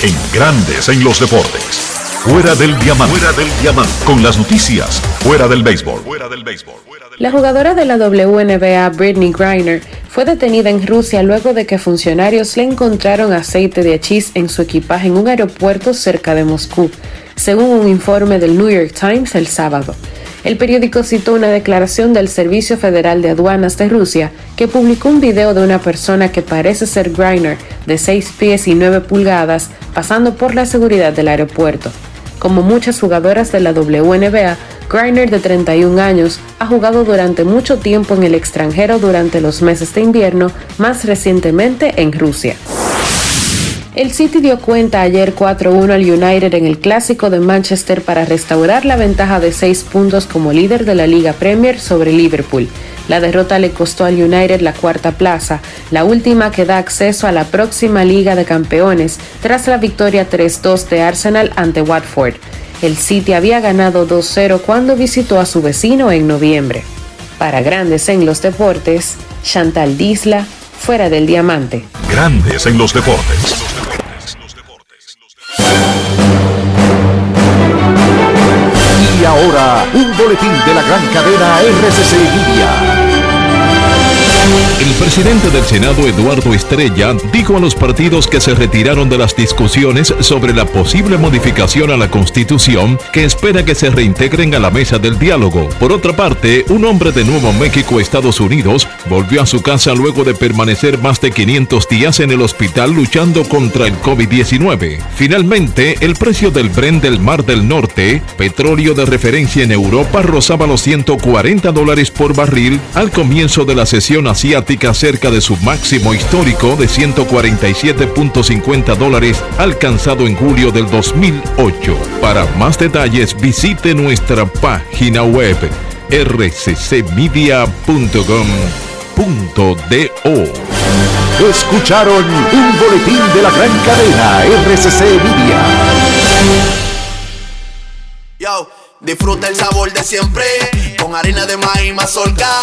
En grandes en los deportes. Fuera del diamante. Fuera del diamante. Con las noticias. Fuera del béisbol. Fuera del béisbol.
La jugadora de la WNBA, Britney Griner, fue detenida en Rusia luego de que funcionarios le encontraron aceite de hachís en su equipaje en un aeropuerto cerca de Moscú, según un informe del New York Times el sábado. El periódico citó una declaración del Servicio Federal de Aduanas de Rusia que publicó un video de una persona que parece ser Griner de 6 pies y 9 pulgadas pasando por la seguridad del aeropuerto. Como muchas jugadoras de la WNBA, Griner de 31 años ha jugado durante mucho tiempo en el extranjero durante los meses de invierno, más recientemente en Rusia. El City dio cuenta ayer 4-1 al United en el clásico de Manchester para restaurar la ventaja de 6 puntos como líder de la Liga Premier sobre Liverpool. La derrota le costó al United la cuarta plaza, la última que da acceso a la próxima Liga de Campeones tras la victoria 3-2 de Arsenal ante Watford. El City había ganado 2-0 cuando visitó a su vecino en noviembre. Para Grandes en los Deportes, Chantal Disla, fuera del diamante.
Grandes en los deportes.
Y ahora, un boletín de la gran cadena RCC Media.
El presidente del Senado, Eduardo Estrella, dijo a los partidos que se retiraron de las discusiones sobre la posible modificación a la Constitución que espera que se reintegren a la mesa del diálogo. Por otra parte, un hombre de Nuevo México, Estados Unidos, volvió a su casa luego de permanecer más de 500 días en el hospital luchando contra el COVID-19. Finalmente, el precio del Bren del Mar del Norte, petróleo de referencia en Europa, rozaba los 140 dólares por barril al comienzo de la sesión asiática cerca de su máximo histórico de 147.50 dólares alcanzado en julio del 2008. Para más detalles visite nuestra página web rccmedia.com.do.
Escucharon un boletín de la gran cadena RCC Media.
Yo, disfruta el sabor de siempre con harina de maíz mazorca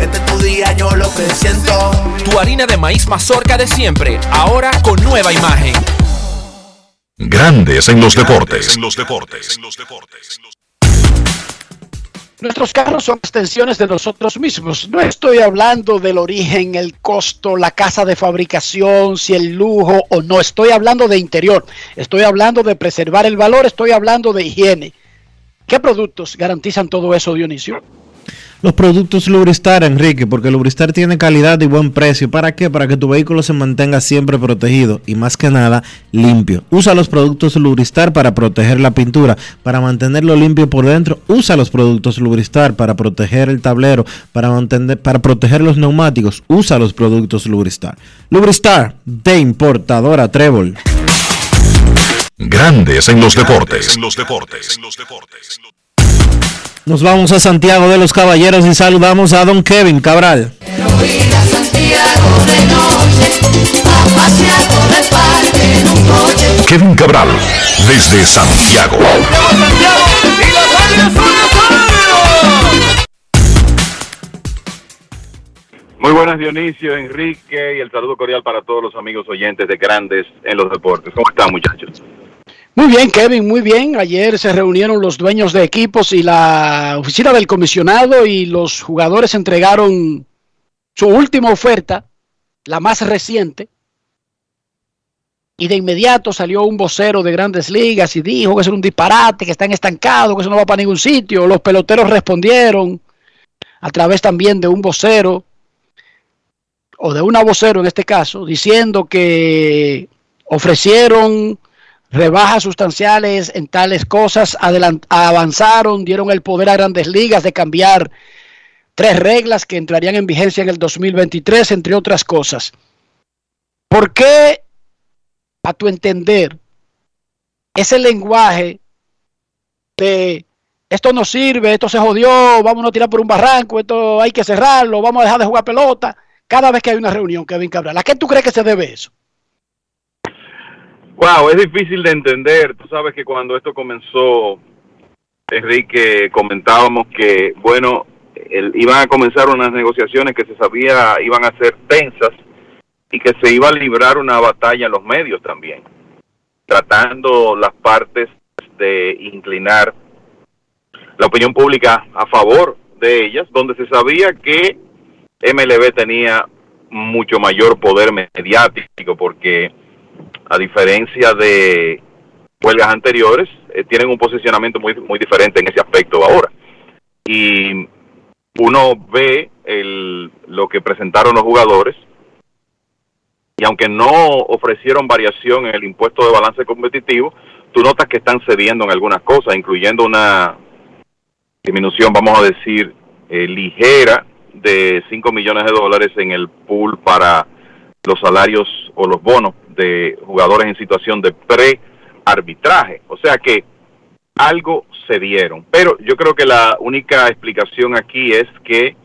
Este es tu día, yo lo que siento.
Tu harina de maíz mazorca de siempre, ahora con nueva imagen.
Grandes en los deportes. En los deportes.
Nuestros carros son extensiones de nosotros mismos. No estoy hablando del origen, el costo, la casa de fabricación, si el lujo o no. Estoy hablando de interior. Estoy hablando de preservar el valor. Estoy hablando de higiene. ¿Qué productos garantizan todo eso, Dionisio?
Los productos Lubristar, Enrique, porque Lubristar tiene calidad y buen precio. ¿Para qué? Para que tu vehículo se mantenga siempre protegido y más que nada limpio. Usa los productos Lubristar para proteger la pintura, para mantenerlo limpio por dentro. Usa los productos Lubristar para proteger el tablero, para mantener, para proteger los neumáticos. Usa los productos Lubristar. Lubristar de importadora Trébol.
Grandes en los deportes.
Nos vamos a Santiago de los Caballeros y saludamos a don Kevin Cabral.
Kevin Cabral, desde Santiago.
Muy buenas Dionisio, Enrique y el saludo cordial para todos los amigos oyentes de Grandes en los Deportes. ¿Cómo están muchachos?
Muy bien, Kevin, muy bien. Ayer se reunieron los dueños de equipos y la oficina del comisionado y los jugadores entregaron su última oferta, la más reciente. Y de inmediato salió un vocero de grandes ligas y dijo que es un disparate, que están estancados, que eso no va para ningún sitio. Los peloteros respondieron a través también de un vocero, o de una vocero en este caso, diciendo que ofrecieron rebajas sustanciales en tales cosas, avanzaron, dieron el poder a grandes ligas de cambiar tres reglas que entrarían en vigencia en el 2023, entre otras cosas. ¿Por qué, a tu entender, ese lenguaje de esto no sirve, esto se jodió, vamos a tirar por un barranco, esto hay que cerrarlo, vamos a dejar de jugar pelota, cada vez que hay una reunión, Kevin Cabral? ¿A qué tú crees que se debe eso?
Wow, es difícil de entender. Tú sabes que cuando esto comenzó, Enrique, comentábamos que, bueno, el, iban a comenzar unas negociaciones que se sabía iban a ser tensas y que se iba a librar una batalla en los medios también, tratando las partes de inclinar la opinión pública a favor de ellas, donde se sabía que MLB tenía mucho mayor poder mediático porque a diferencia de huelgas anteriores, eh, tienen un posicionamiento muy, muy diferente en ese aspecto ahora. Y uno ve el, lo que presentaron los jugadores y aunque no ofrecieron variación en el impuesto de balance competitivo, tú notas que están cediendo en algunas cosas, incluyendo una disminución, vamos a decir, eh, ligera de 5 millones de dólares en el pool para los salarios o los bonos de jugadores en situación de pre-arbitraje. O sea que algo se dieron. Pero yo creo que la única explicación aquí es que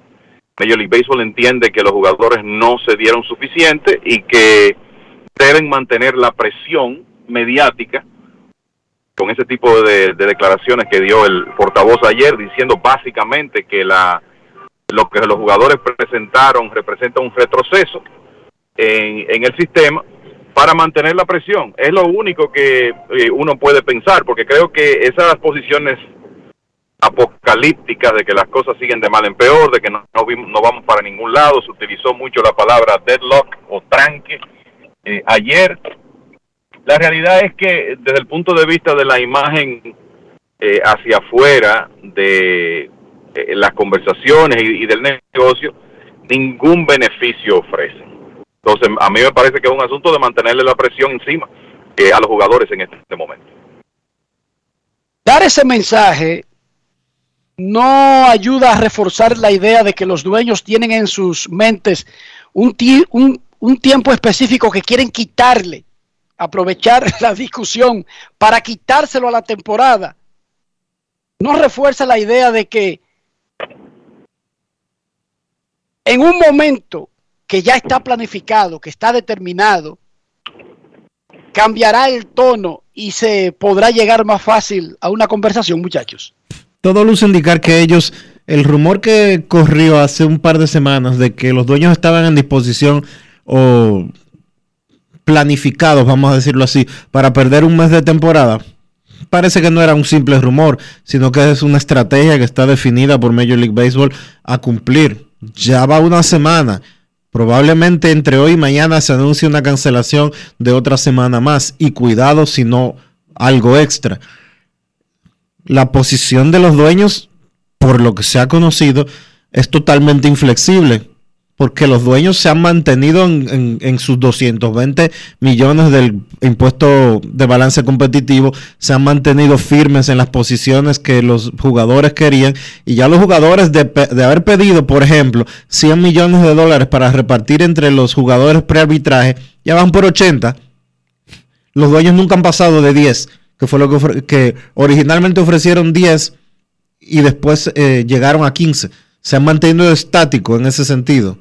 Major League Baseball entiende que los jugadores no se dieron suficiente y que deben mantener la presión mediática con ese tipo de, de, declaraciones que dio el portavoz ayer diciendo básicamente que la lo que los jugadores presentaron representa un retroceso en, en el sistema para mantener la presión. Es lo único que eh, uno puede pensar, porque creo que esas posiciones apocalípticas de que las cosas siguen de mal en peor, de que no, no, vamos para ningún lado, se utilizó mucho la palabra deadlock o tranque eh, ayer. La realidad es que desde el punto de vista de la imagen eh, hacia afuera de eh, las conversaciones y, y del negocio, ningún beneficio ofrecen. Entonces, a mí me parece que es un asunto de mantenerle la presión encima eh, a los jugadores en este, momento.
Dar ese mensaje no ayuda a reforzar la idea de que los dueños tienen en sus mentes un, un, un tiempo específico que quieren quitarle, aprovechar la discusión para quitárselo a la temporada. No refuerza la idea de que en un momento que ya está planificado, que está determinado, cambiará el tono y se podrá llegar más fácil a una conversación, muchachos.
Todo luce indicar que ellos, el rumor que corrió hace un par de semanas de que los dueños estaban en disposición o planificados, vamos a decirlo así, para perder un mes de temporada, parece que no era un simple rumor, sino que es una estrategia que está definida por Major League Baseball a cumplir. Ya va una semana Probablemente entre hoy y mañana se anuncie una cancelación de otra semana más y cuidado si no algo extra. La posición de los dueños por lo que se ha conocido, es totalmente inflexible porque los dueños se han mantenido en, en- en sus 220 millones del impuesto de balance competitivo, se han mantenido firmes en las posiciones que los jugadores querían y ya los jugadores de, haber pedido, por ejemplo, 100 millones de dólares para repartir entre los jugadores prearbitraje, ya van por 80. Los dueños nunca han pasado de 10, que fue lo que, ofre- que originalmente ofrecieron 10 y después eh, llegaron a 15. Se han mantenido estáticos en ese sentido.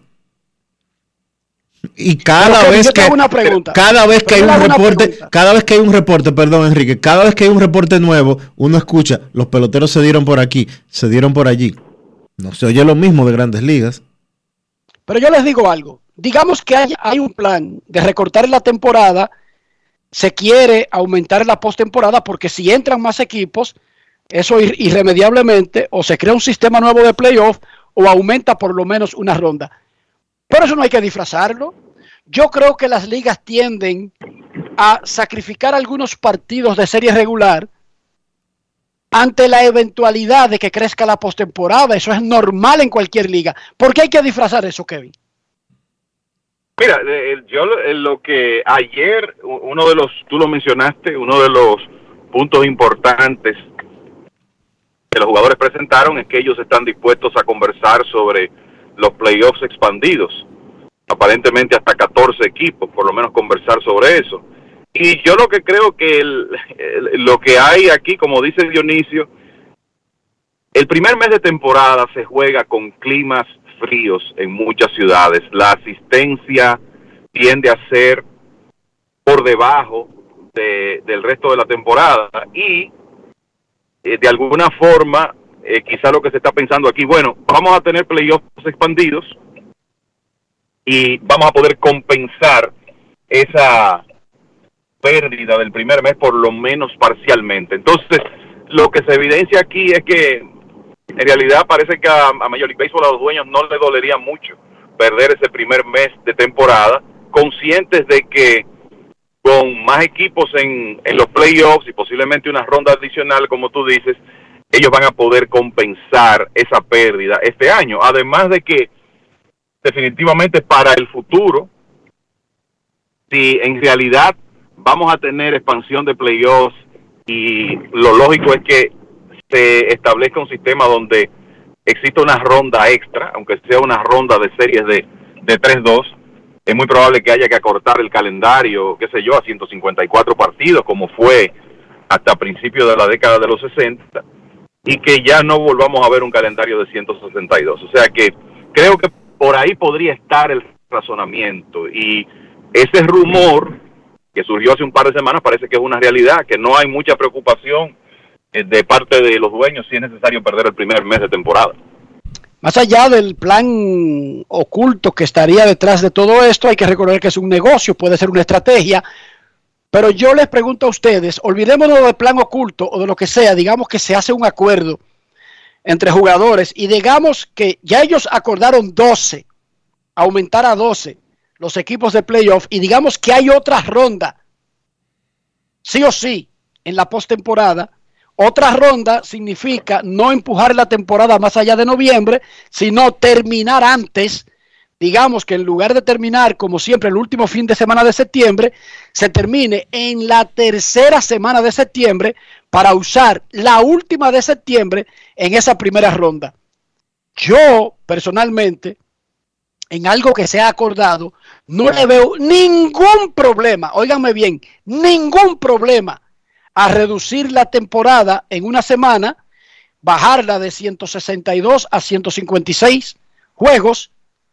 Y cada
Pero,
vez que
hago una pregunta.
cada vez que hay
Pero
un reporte, cada vez que hay un reporte, perdón Enrique, cada vez que hay un reporte nuevo, uno escucha, los peloteros se dieron por aquí, se dieron por allí. No se oye lo mismo de Grandes Ligas.
Pero yo les digo algo. Digamos que hay, hay un plan de recortar la temporada, se quiere aumentar la postemporada porque si entran más equipos, eso ir- irremediablemente o se crea un sistema nuevo de playoff o aumenta por lo menos una ronda. Pero eso no hay que disfrazarlo. Yo creo que las ligas tienden a sacrificar algunos partidos de serie regular ante la eventualidad de que crezca la postemporada. Eso es normal en cualquier liga. ¿Por qué hay que disfrazar eso, Kevin?
Mira, eh, el- yo lo- eh, lo que ayer, uno de los, tú lo mencionaste, uno de los puntos importantes que los jugadores presentaron es que ellos están dispuestos a conversar sobre los playoffs expandidos. Aparentemente hasta 14 equipos, por lo menos conversar sobre eso. Y yo lo que creo que el- lo que hay aquí, como dice Dionisio, el primer mes de temporada se juega con climas fríos en muchas ciudades. La asistencia tiende a ser por debajo de- del resto de la temporada y eh, de alguna forma eh, quizá lo que se está pensando aquí, bueno, vamos a tener playoffs expandidos y vamos a poder compensar esa pérdida del primer mes por lo menos parcialmente. Entonces, lo que se evidencia aquí es que en realidad parece que a, a Major League Baseball a los dueños no le dolería mucho perder ese primer mes de temporada, conscientes de que con más equipos en, en los playoffs y posiblemente una ronda adicional, como tú dices, ellos van a poder compensar esa pérdida este año. Además de que definitivamente para el futuro, si en realidad vamos a tener expansión de playoffs y lo lógico es que se establezca un sistema donde exista una ronda extra, aunque sea una ronda de series de, de 3-2, es muy probable que haya que acortar el calendario, qué sé yo, a 154 partidos, como fue hasta principios de la década de los 60, y que ya no volvamos a ver un calendario de 162. O sea que creo que por ahí podría estar el razonamiento. Y ese rumor que surgió hace un par de semanas parece que es una realidad, que no hay mucha preocupación eh, de parte de los dueños si es necesario perder el primer mes de temporada.
Más allá del plan oculto que estaría detrás de todo esto, hay que recordar que es un negocio, puede ser una estrategia. Pero yo les pregunto a ustedes, olvidémonos del plan oculto o de lo que sea, digamos que se hace un acuerdo entre jugadores y digamos que ya ellos acordaron 12, aumentar a 12 los equipos de playoff y digamos que hay otra ronda, sí o sí, en la postemporada. Otra ronda significa no empujar la temporada más allá de noviembre, sino terminar antes. Digamos que en lugar de terminar, como siempre, el último fin de semana de septiembre, se termine en la tercera semana de septiembre para usar la última de septiembre en esa primera ronda. Yo, personalmente, en algo que se ha acordado, no le veo ningún problema, óiganme bien, ningún problema a reducir la temporada en una semana, bajarla de 162 a 156 juegos,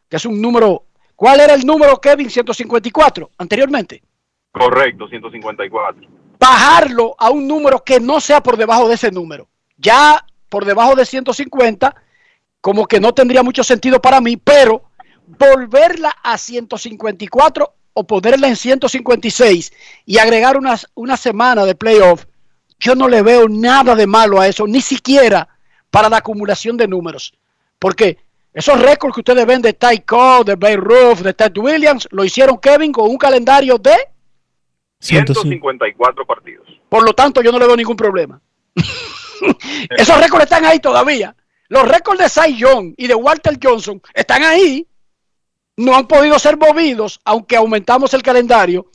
que es un número, ¿cuál era el número, Kevin? 154 anteriormente.
Correcto, 154.
Bajarlo a un número que no sea por debajo de ese número. Ya por debajo de 150, como que no tendría mucho sentido para mí, pero volverla a 154 o ponerla en 156 y agregar unas, una semana de playoff, yo no le veo nada de malo a eso, ni siquiera para la acumulación de números. Porque esos récords que ustedes ven de Ty Cobb, de Bay Ruff, de Ted Williams, lo hicieron Kevin con un calendario de,
154 partidos.
por lo tanto, yo no le veo ningún problema. esos récords están ahí todavía. Los récords de Cy Young y de Walter Johnson están ahí. No han podido ser movidos, aunque aumentamos el calendario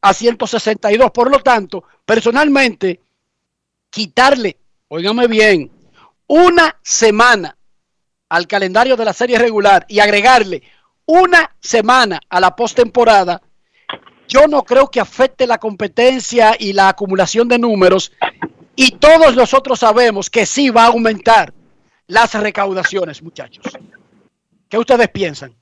a 162. Por lo tanto, personalmente, quitarle, óigame bien, una semana al calendario de la serie regular y agregarle una semana a la postemporada, yo no creo que afecte la competencia y la acumulación de números. Y todos nosotros sabemos que sí va a aumentar las recaudaciones, muchachos. ¿Qué ustedes piensan?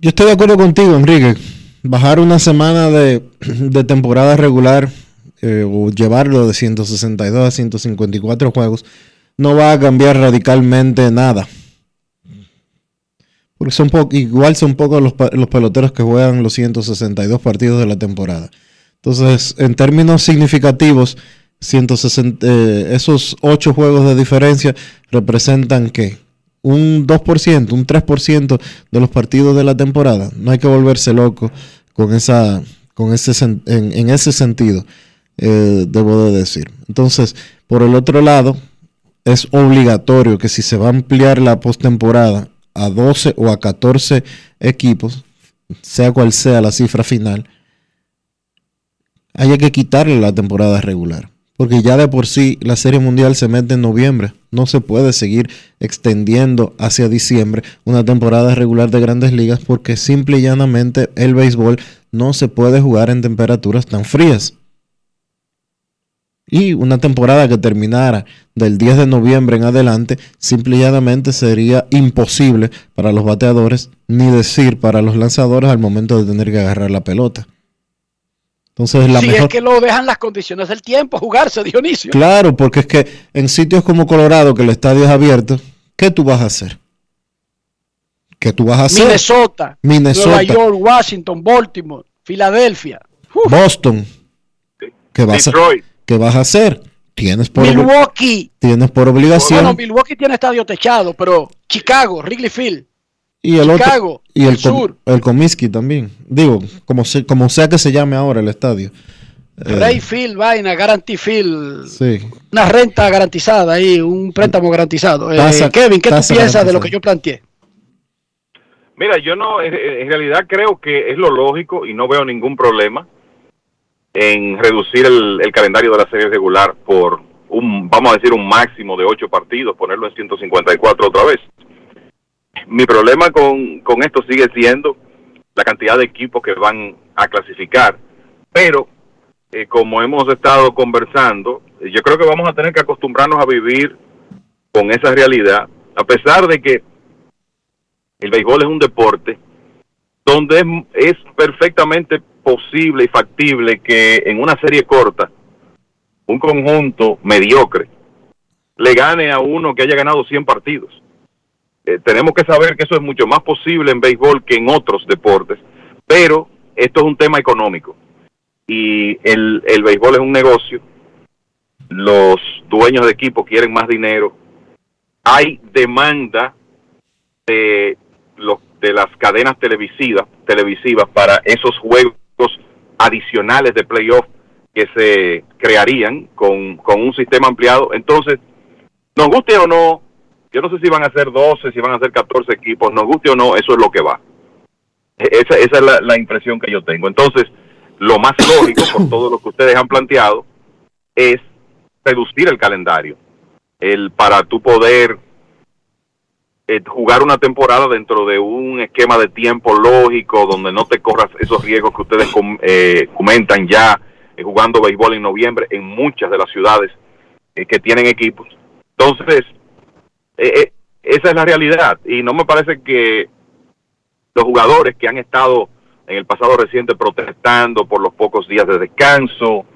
Yo estoy de acuerdo contigo, Enrique. Bajar una semana de, temporada regular eh, o llevarlo de 162 a 154 juegos no va a cambiar radicalmente nada. Porque son igual son pocos los, los, peloteros que juegan los 162 partidos de la temporada. Entonces, en términos significativos, 160, eh, esos 8 juegos de diferencia representan que un 2%, un 3% de los partidos de la temporada. No hay que volverse loco con esa, con ese, en, en ese sentido, eh, debo de decir. Entonces, por el otro lado, es obligatorio que si se va a ampliar la postemporada a 12 o a 14 equipos, sea cual sea la cifra final, haya que quitarle la temporada regular. Porque ya de por sí la Serie Mundial se mete en noviembre. No se puede seguir extendiendo hacia diciembre una temporada regular de grandes ligas porque simple y llanamente el béisbol no se puede jugar en temperaturas tan frías. Y una temporada que terminara del 10 de noviembre en adelante, simple y llanamente sería imposible para los bateadores, ni decir para los lanzadores al momento de tener que agarrar la pelota. Entonces, la
si
mejor...
es que lo dejan las condiciones del tiempo jugarse, Dionisio.
Claro, porque es que en sitios como Colorado, que el estadio es abierto, ¿qué tú vas a hacer? ¿Qué tú vas a hacer?
Minnesota,
Minnesota,
Nueva York, Washington, Baltimore, Filadelfia,
Uf. Boston. ¿Qué vas, a, ¿Qué vas a hacer? Tienes por
Milwaukee.
Tienes por obligación.
Bueno, Milwaukee tiene estadio techado, pero Chicago, Wrigley Field.
Y el
Chicago,
otro, y el,
el sur.
el Comiskey también. Digo, como, se, como sea que se llame ahora el estadio.
Ray eh, Field, vaina, Guarantee Field.
Sí.
Una renta garantizada ahí, un préstamo garantizado. Eh, Kevin, ¿qué tú piensas de lo que yo planteé?
Mira, yo no, en realidad creo que es lo lógico y no veo ningún problema en reducir el, calendario de la serie regular por un, vamos a decir, un máximo de ocho partidos, ponerlo en 154 otra vez. Mi problema con, con esto sigue siendo la cantidad de equipos que van a clasificar, pero eh, como hemos estado conversando, yo creo que vamos a tener que acostumbrarnos a vivir con esa realidad, a pesar de que el béisbol es un deporte donde es, es perfectamente posible y factible que en una serie corta un conjunto mediocre le gane a uno que haya ganado 100 partidos. Eh, tenemos que saber que eso es mucho más posible en béisbol que en otros deportes, pero esto es un tema económico y el, el béisbol es un negocio, los dueños de equipo quieren más dinero, hay demanda de, los, de las cadenas televisivas, televisivas para esos juegos adicionales de playoff que se crearían con, con un sistema ampliado. Entonces, nos guste o no, yo no sé si van a ser 12, si van a ser 14 equipos, nos guste o no, eso es lo que va. E, Esa, esa es la, la impresión que yo tengo. Entonces, lo más lógico, por todo lo que ustedes han planteado, es reducir el calendario. El, para tu poder eh, jugar una temporada dentro de un esquema de tiempo lógico, donde no te corras esos riesgos que ustedes eh, comentan ya eh, jugando béisbol en noviembre en muchas de las ciudades que tienen equipos. Entonces, esa es la realidad y no me parece que los jugadores que han estado en el pasado reciente protestando por los pocos días de descanso,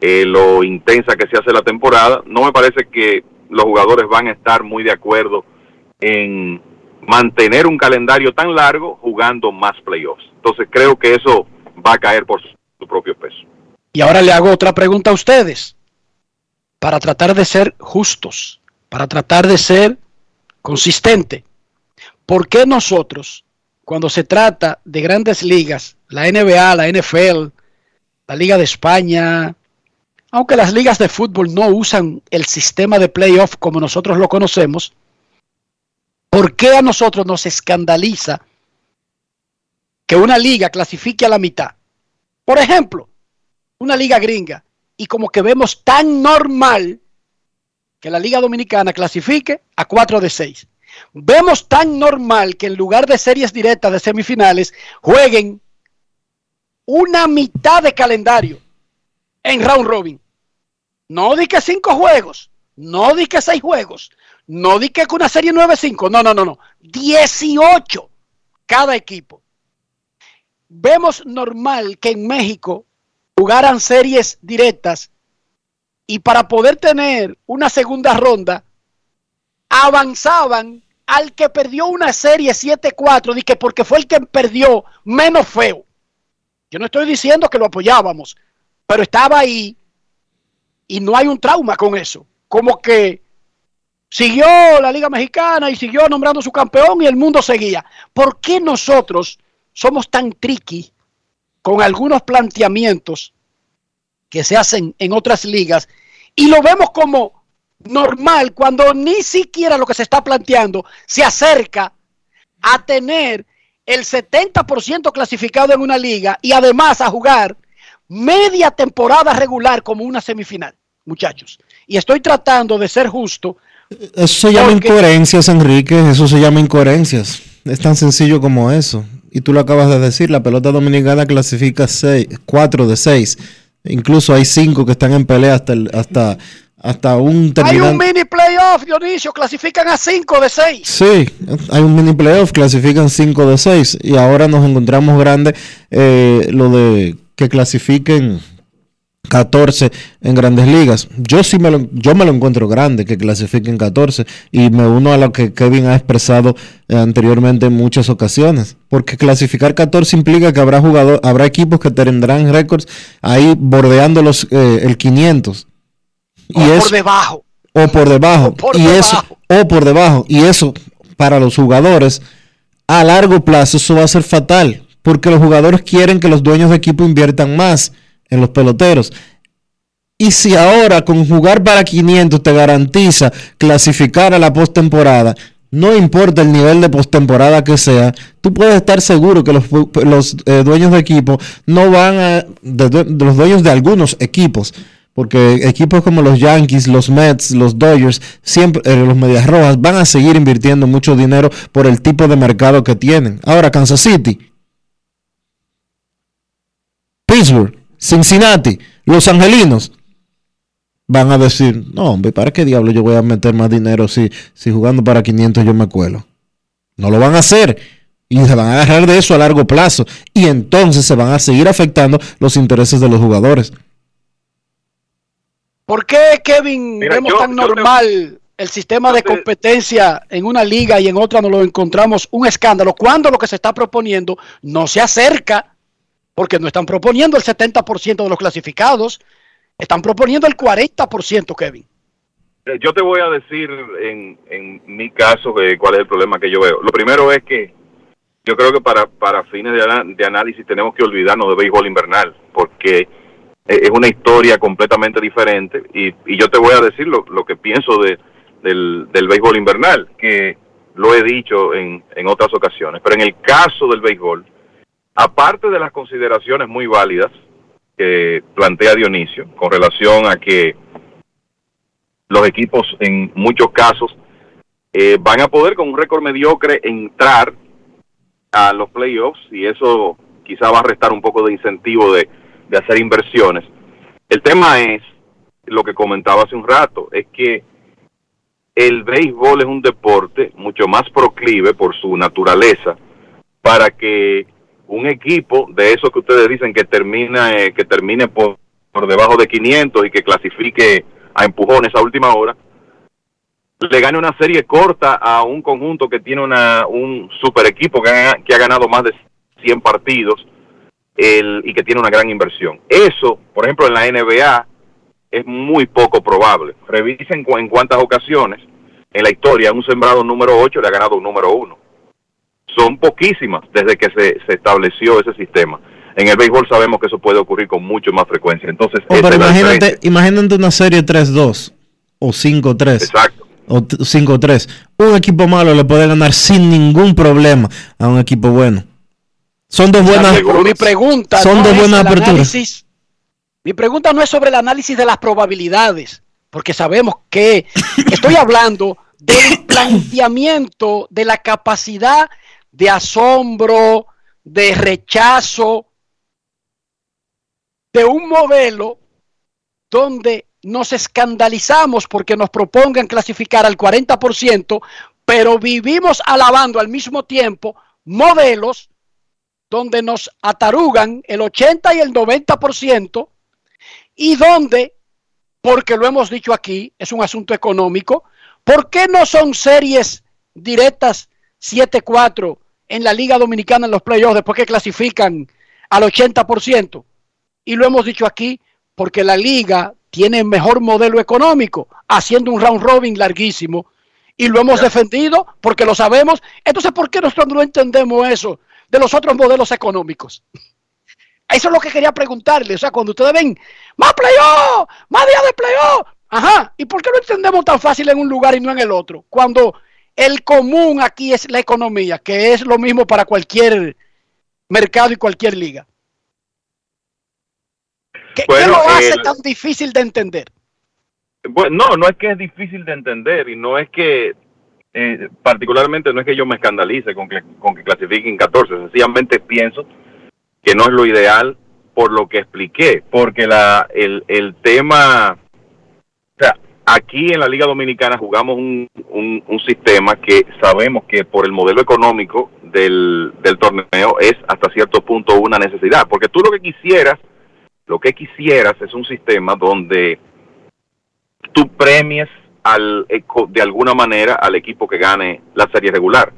lo intensa que se hace la temporada, no me parece que los jugadores van a estar muy de acuerdo en mantener un calendario tan largo jugando más playoffs. Entonces creo que eso va a caer por su, propio peso.
Y ahora le hago otra pregunta a ustedes, para tratar de ser justos, para tratar de ser consistente. ¿Por qué nosotros, cuando se trata de grandes ligas, la NBA, la NFL, la Liga de España, aunque las ligas de fútbol no usan el sistema de playoff como nosotros lo conocemos, ¿por qué a nosotros nos escandaliza que una liga clasifique a la mitad? Por ejemplo, una liga gringa, y como que vemos tan normal que la liga dominicana clasifique a 4 de 6. Vemos tan normal que en lugar de series directas de semifinales jueguen una mitad de calendario en round robin. No di que cinco juegos, no di que seis juegos, no di que una serie 9-5, no, no, no, no, 18 cada equipo. Vemos normal que en México jugaran series directas y para poder tener una segunda ronda avanzaban al que perdió una serie 7-4, di que porque fue el que perdió menos feo. Yo no estoy diciendo que lo apoyábamos, pero estaba ahí y no hay un trauma con eso. Como que siguió la Liga Mexicana y siguió nombrando su campeón y el mundo seguía. ¿Por qué nosotros somos tan tricky con algunos planteamientos que se hacen en otras ligas y lo vemos como normal cuando ni siquiera lo que se está planteando se acerca a tener el 70% clasificado en una liga y además a jugar media temporada regular como una semifinal, muchachos. Y estoy tratando de ser justo.
Eso se llama incoherencias, Enrique. Eso se llama incoherencias. Es tan sencillo como eso. Y tú lo acabas de decir, la pelota dominicana clasifica 4 de 6. Incluso hay 5 que están en pelea hasta, hasta, hasta un
terminante. Hay un mini playoff, Dionisio, clasifican a 5 de 6.
Sí, hay un mini playoff, clasifican 5 de 6. Y ahora nos encontramos grande eh, lo de que clasifiquen 14 en grandes ligas. Yo sí me lo, yo me lo encuentro grande que clasifiquen 14 y me uno a lo que Kevin ha expresado eh, anteriormente en muchas ocasiones, porque clasificar 14 implica que habrá jugador, habrá equipos que tendrán récords ahí bordeando los eh, el 500.
Y o por debajo.
O por debajo. y eso o por debajo y eso para los jugadores a largo plazo eso va a ser fatal, porque los jugadores quieren que los dueños de equipo inviertan más en los peloteros. Y si ahora con jugar para 500 te garantiza clasificar a la postemporada, no importa el nivel de postemporada que sea, tú puedes estar seguro que los, eh, dueños de equipo no van a, de, los dueños de algunos equipos, porque equipos como los Yankees, los Mets, los Dodgers, siempre eh, los Medias Rojas van a seguir invirtiendo mucho dinero por el tipo de mercado que tienen. Ahora Kansas City, Pittsburgh, Cincinnati, Los Angelinos, van a decir, no, hombre, ¿para qué diablo yo voy a meter más dinero si, si jugando para 500 yo me cuelo? No lo van a hacer. Y se van a agarrar de eso a largo plazo. Y entonces se van a seguir afectando los intereses de los jugadores.
¿Por qué, Kevin, vemos tan normal el sistema de competencia en una liga y en otra no lo encontramos un escándalo? Cuando lo que se está proponiendo no se acerca porque no están proponiendo el 70% de los clasificados, están proponiendo el 40%, Kevin.
Eh, yo te voy a decir en, en mi caso cuál es el problema que yo veo. Lo primero es que yo creo que para, para fines de, análisis tenemos que olvidarnos de béisbol invernal, porque es una historia completamente diferente y, y yo te voy a decir lo, lo que pienso de, del, del béisbol invernal, que lo he dicho en, en otras ocasiones, pero en el caso del béisbol, aparte de las consideraciones muy válidas que plantea Dionisio con relación a que los equipos en muchos casos eh, van a poder con un récord mediocre entrar a los playoffs y eso quizá va a restar un poco de incentivo de, de hacer inversiones. El tema es lo que comentaba hace un rato, es que el béisbol es un deporte mucho más proclive por su naturaleza para que un equipo de esos que ustedes dicen que termina eh, que termine por, por debajo de 500 y que clasifique a empujones a última hora, le gane una serie corta a un conjunto que tiene una, un super equipo que ha, que ha ganado más de 100 partidos el, y que tiene una gran inversión. Eso, por ejemplo, en la NBA es muy poco probable. Revisen en cuántas ocasiones en la historia un sembrado número 8 le ha ganado un número 1 son poquísimas desde que se, se estableció ese sistema. En el béisbol sabemos que eso puede ocurrir con mucho más frecuencia. Entonces,
Oh, pero imagínate, imagínate una serie 3-2 o 5-3.
Exacto.
O t- 5-3. Un equipo malo le puede ganar sin ningún problema a un equipo bueno. Son dos buenas.
Pero mi pregunta
Son
no
dos buenas aperturas.
análisis- Mi pregunta no es sobre el análisis de las probabilidades, porque sabemos que estoy hablando del planteamiento de la capacidad de asombro, de rechazo, de un modelo donde nos escandalizamos porque nos propongan clasificar al 40%, pero vivimos alabando al mismo tiempo modelos donde nos atarugan el 80 y el 90% y donde, porque lo hemos dicho aquí, es un asunto económico, ¿por qué no son series directas 7-4 en la Liga Dominicana en los playoffs después que clasifican al 80%? Y lo hemos dicho aquí, porque la liga tiene mejor modelo económico, haciendo un round robin larguísimo, y lo hemos defendido porque lo sabemos. Entonces, ¿por qué nosotros no entendemos eso de los otros modelos económicos? Eso es lo que quería preguntarle. O sea, cuando ustedes ven más playoff, más días de playoff, ajá, ¿y por qué no entendemos tan fácil en un lugar y no en el otro? Cuando el común aquí es la economía, que es lo mismo para cualquier mercado y cualquier liga. ¿Qué, lo hace
el-
tan difícil de entender?
Bueno, no, no es que es difícil de entender y no es que, eh, particularmente no es que yo me escandalice con que, con que clasifiquen 14, sencillamente pienso que no es lo ideal por lo que expliqué, porque la, el, el tema, aquí en la Liga Dominicana jugamos un, un, un sistema que sabemos que por el modelo económico del, del torneo es hasta cierto punto una necesidad, porque tú lo que quisieras, lo que quisieras es un sistema donde tú premies al, de alguna manera al equipo que gane la serie regular.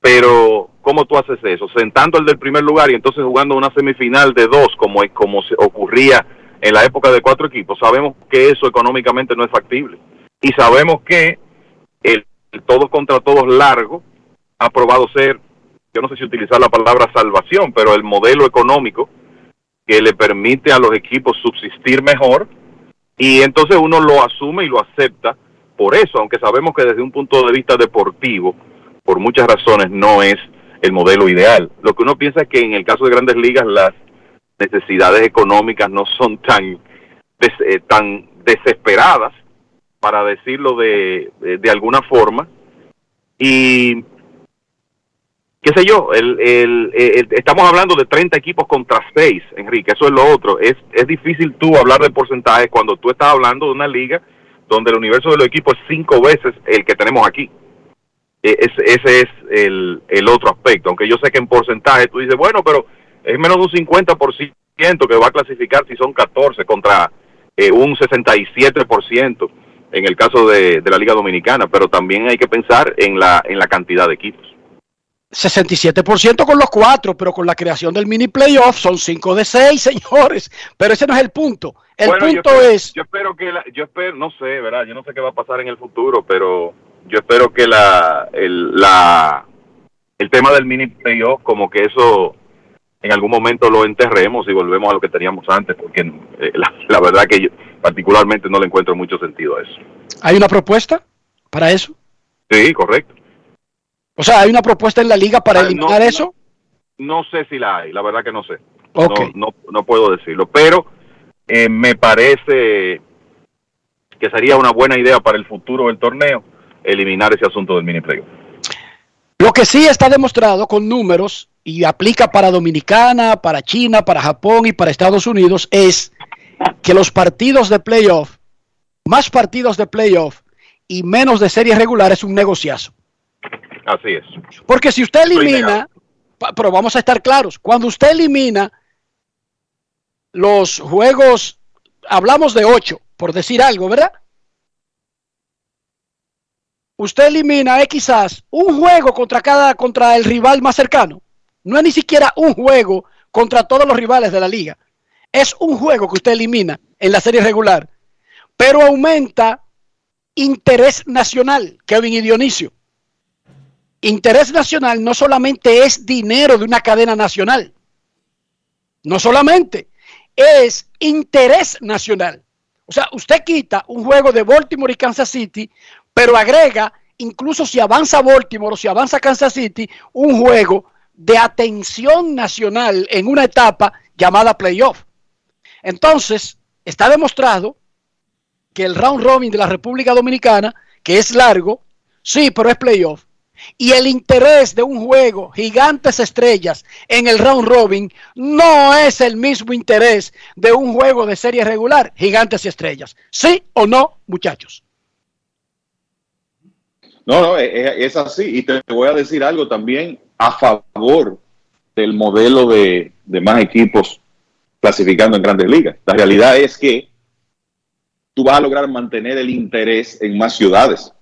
Pero, ¿cómo tú haces eso? Sentando el del primer lugar y entonces jugando una semifinal de dos, como, como se ocurría en la época de cuatro equipos, sabemos que eso económicamente no es factible. Y sabemos que el, todos contra todos largo ha probado ser, yo no sé si utilizar la palabra salvación, pero el modelo económico que le permite a los equipos subsistir mejor y entonces uno lo asume y lo acepta por eso, aunque sabemos que desde un punto de vista deportivo, por muchas razones, no es el modelo ideal. Lo que uno piensa es que en el caso de grandes ligas las necesidades económicas no son tan, eh, tan desesperadas, para decirlo de, de, alguna forma, y qué sé yo, el, el- estamos hablando de 30 equipos contra 6, Enrique, eso es lo otro. Es, es difícil tú hablar de porcentajes cuando tú estás hablando de una liga donde el universo de los equipos es cinco veces el que tenemos aquí. E- es- ese es el, el otro aspecto. Aunque yo sé que en porcentaje tú dices, bueno, pero es menos de un 50% que va a clasificar si son 14 contra eh, un 67% en el caso de, de la Liga Dominicana. Pero también hay que pensar en la, en la cantidad de equipos.
67% con los cuatro, pero con la creación del mini playoff son 5 de 6, señores. Pero ese no es el punto. El
Bueno, yo
punto
espero-
es,
Yo espero que la- yo espero, no sé, ¿verdad? Yo no sé qué va a pasar en el futuro, pero yo espero que la, el, la, el tema del mini playoff, como que eso en algún momento lo enterremos y volvemos a lo que teníamos antes, porque eh, la, la verdad que yo particularmente no le encuentro mucho sentido a eso.
¿hay una propuesta para eso?
Sí, correcto.
O sea, ¿hay una propuesta en la liga para
Ah,
eliminar
no.
eso?
No sé si la hay, la verdad que no sé. No, no, no puedo decirlo, pero eh, me parece que sería una buena idea para el futuro del torneo eliminar ese asunto del mini playoff.
Lo que sí está demostrado con números y aplica para Dominicana, para China, para Japón y para Estados Unidos es que los partidos de playoff, más partidos de playoff y menos de series regulares es un negociazo.
Así es.
Porque si usted elimina, pero vamos a estar claros, cuando usted elimina los juegos, hablamos de ocho, por decir algo, ¿verdad? Usted elimina eh, quizás un juego contra cada, contra el rival más cercano. No es ni siquiera un juego contra todos los rivales de la liga. Es un juego que usted elimina en la serie regular, pero aumenta interés nacional, Kevin y Dionisio. Interés nacional no solamente es dinero de una cadena nacional. No solamente, es interés nacional. O sea, usted quita un juego de Baltimore y Kansas City, pero agrega, incluso si avanza Baltimore o si avanza Kansas City, un juego de atención nacional en una etapa llamada playoff. Entonces, está demostrado que el round robin de la República Dominicana, que es largo, sí, pero es playoff, y el interés de un juego gigantes estrellas en el round robin no es el mismo interés de un juego de serie regular, gigantes y estrellas. ¿Sí o no, muchachos?
No, no, es, así. Y te voy a decir algo también a favor del modelo de, de más equipos clasificando en grandes ligas. La realidad es que tú vas a lograr mantener el interés en más ciudades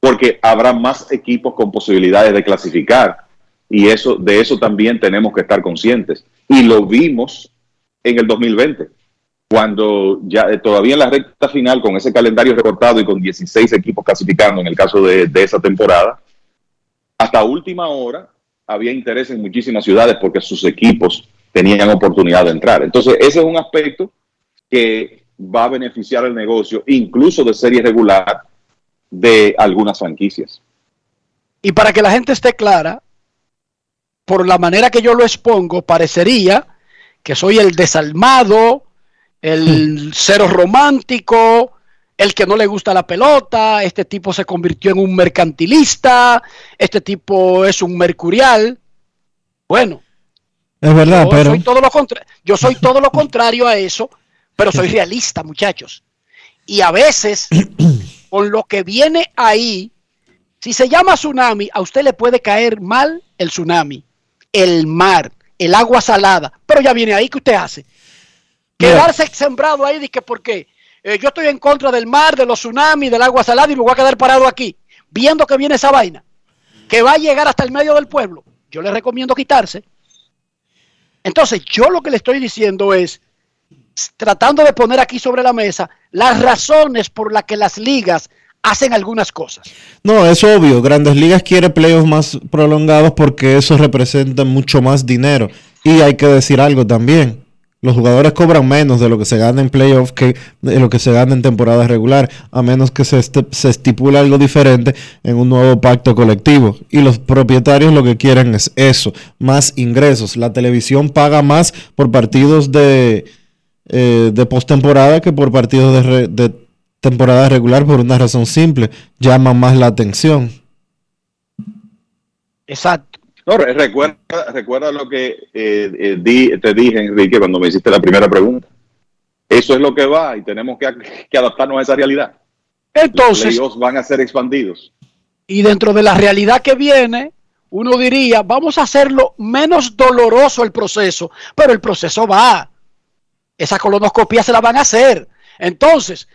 porque habrá más equipos con posibilidades de clasificar y eso de eso también tenemos que estar conscientes y lo vimos en el 2020 cuando ya eh, todavía en la recta final con ese calendario recortado y con 16 equipos clasificando en el caso de, esa temporada hasta última hora había interés en muchísimas ciudades porque sus equipos tenían oportunidad de entrar entonces ese es un aspecto que va a beneficiar el negocio incluso de serie regular de algunas franquicias.
Y para que la gente esté clara, por la manera que yo lo expongo, parecería que soy el desalmado, el cero romántico, el que no le gusta la pelota, este tipo se convirtió en un mercantilista, este tipo es un mercurial. Bueno,
es verdad,
yo
pero
soy todo lo contra yo soy todo lo contrario a eso, pero soy realista, muchachos. Y a veces con lo que viene ahí, si se llama tsunami, a usted le puede caer mal el tsunami, el mar, el agua salada, pero ya viene ahí, ¿qué usted hace? Quedarse sembrado ahí, que por qué? Eh, yo estoy en contra del mar, de los tsunamis, del agua salada y me voy a quedar parado aquí, viendo que viene esa vaina, que va a llegar hasta el medio del pueblo. Yo le recomiendo quitarse. Entonces, yo lo que le estoy diciendo es, tratando de poner aquí sobre la mesa las razones por las que las ligas hacen algunas cosas.
No, es obvio. Grandes Ligas quiere playoffs más prolongados porque eso representa mucho más dinero. Y hay que decir algo también. Los jugadores cobran menos de lo que se gana en playoffs que de lo que se gana en temporada regular, a menos que se, este, se estipule algo diferente en un nuevo pacto colectivo. Y los propietarios lo que quieren es eso, más ingresos. La televisión paga más por partidos de, eh, postemporada que por partidos de, temporada regular por una razón simple, llama más la atención.
Exacto.
No, recuerda, recuerda lo que eh, eh, di, te dije, Enrique, cuando me hiciste la primera pregunta. Eso es lo que va y tenemos que, que adaptarnos a esa realidad.
Entonces,
Los van a ser expandidos.
Y dentro de la realidad que viene, uno diría, vamos a hacerlo menos doloroso el proceso, pero el proceso va. Esa colonoscopia se la van a hacer. Entonces,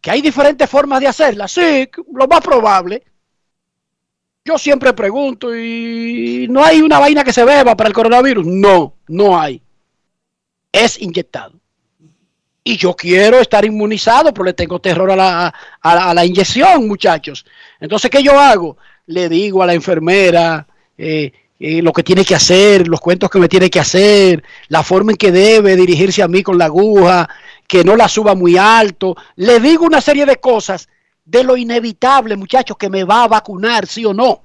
que hay diferentes formas de hacerla. Sí, lo más probable. Yo siempre pregunto, ¿y no hay una vaina que se beba para el coronavirus? No, no hay. Es inyectado. Y yo quiero estar inmunizado, pero le tengo terror a la, a, inyección, muchachos. Entonces, ¿qué yo hago? Le digo a la enfermera eh, eh, lo que tiene que hacer, los cuentos que me tiene que hacer, la forma en que debe dirigirse a mí con la aguja, que no la suba muy alto. Le digo una serie de cosas de lo inevitable, muchachos, que me va a vacunar, sí o no.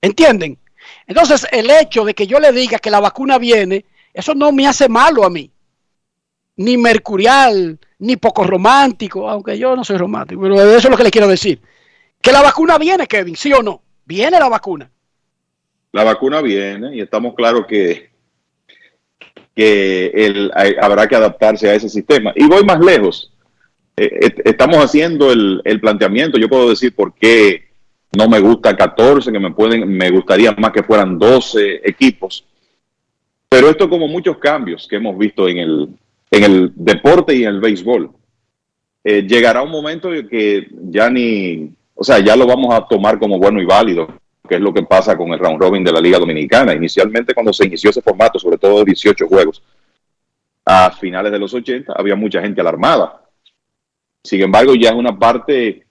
¿Entienden? Entonces, el hecho de que yo le diga que la vacuna viene, eso no me hace malo a mí. Ni mercurial, ni poco romántico, aunque yo no soy romántico, pero eso es lo que le quiero decir. Que la vacuna viene, Kevin, sí o no. Viene la vacuna.
La vacuna viene y estamos claros que, que habrá que adaptarse a ese sistema. Y voy más lejos eh, estamos haciendo el, el, planteamiento. Yo puedo decir por qué no me gusta 14, que me pueden, me gustaría más que fueran 12 equipos. Pero esto como muchos cambios que hemos visto en el, en el deporte y en el béisbol. Eh, llegará un momento en que ya ni, o sea, ya lo vamos a tomar como bueno y válido, que es lo que pasa con el round robin de la Liga Dominicana. Inicialmente cuando se inició ese formato, sobre todo de 18 juegos, a finales de los 80, había mucha gente alarmada sin embargo, ya es una parte,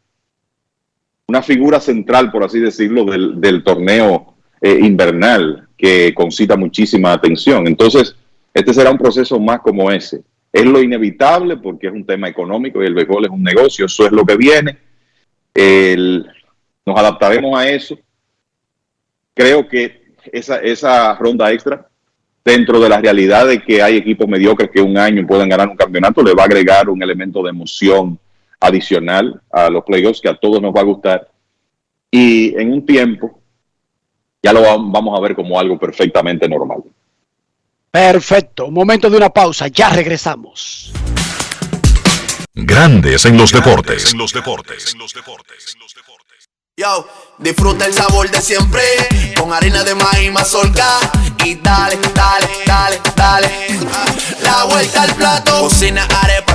una figura central, por así decirlo, del, torneo eh, invernal que concita muchísima atención. Entonces, Este será un proceso más como ese. Es lo inevitable porque es un tema económico y el béisbol es un negocio, eso es lo que viene. Nos adaptaremos a eso. Creo que esa, esa ronda extra, dentro de la realidad de que hay equipos mediocres que un año pueden ganar un campeonato, le va a agregar un elemento de emoción adicional a los playoffs que a todos nos va a gustar. Y en un tiempo ya lo vam- vamos a ver como algo perfectamente normal.
Perfecto. Momento de una pausa. Ya regresamos.
Grandes en los deportes.
En los deportes.
Yo, disfruta el sabor de siempre con harina de maíz mazorca y dale, dale, dale, dale. La vuelta al plato, cocina arepa,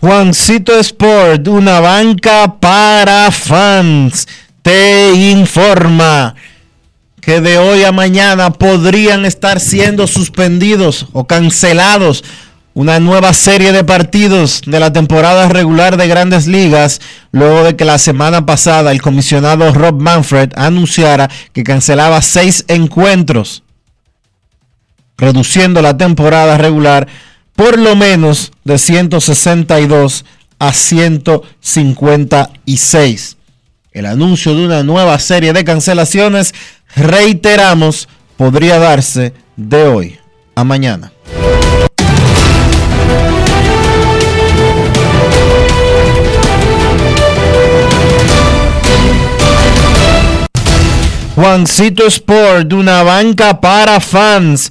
Juancito Sport, una banca para fans, te informa que de hoy a mañana podrían estar siendo suspendidos o cancelados una nueva serie de partidos de la temporada regular de grandes ligas, luego de que la semana pasada el comisionado Rob Manfred anunciara que cancelaba seis encuentros, reduciendo la temporada regular por lo menos de 162 a 156. El anuncio de una nueva serie de cancelaciones, reiteramos, podría darse de hoy a mañana. Juancito Sport, una banca para fans,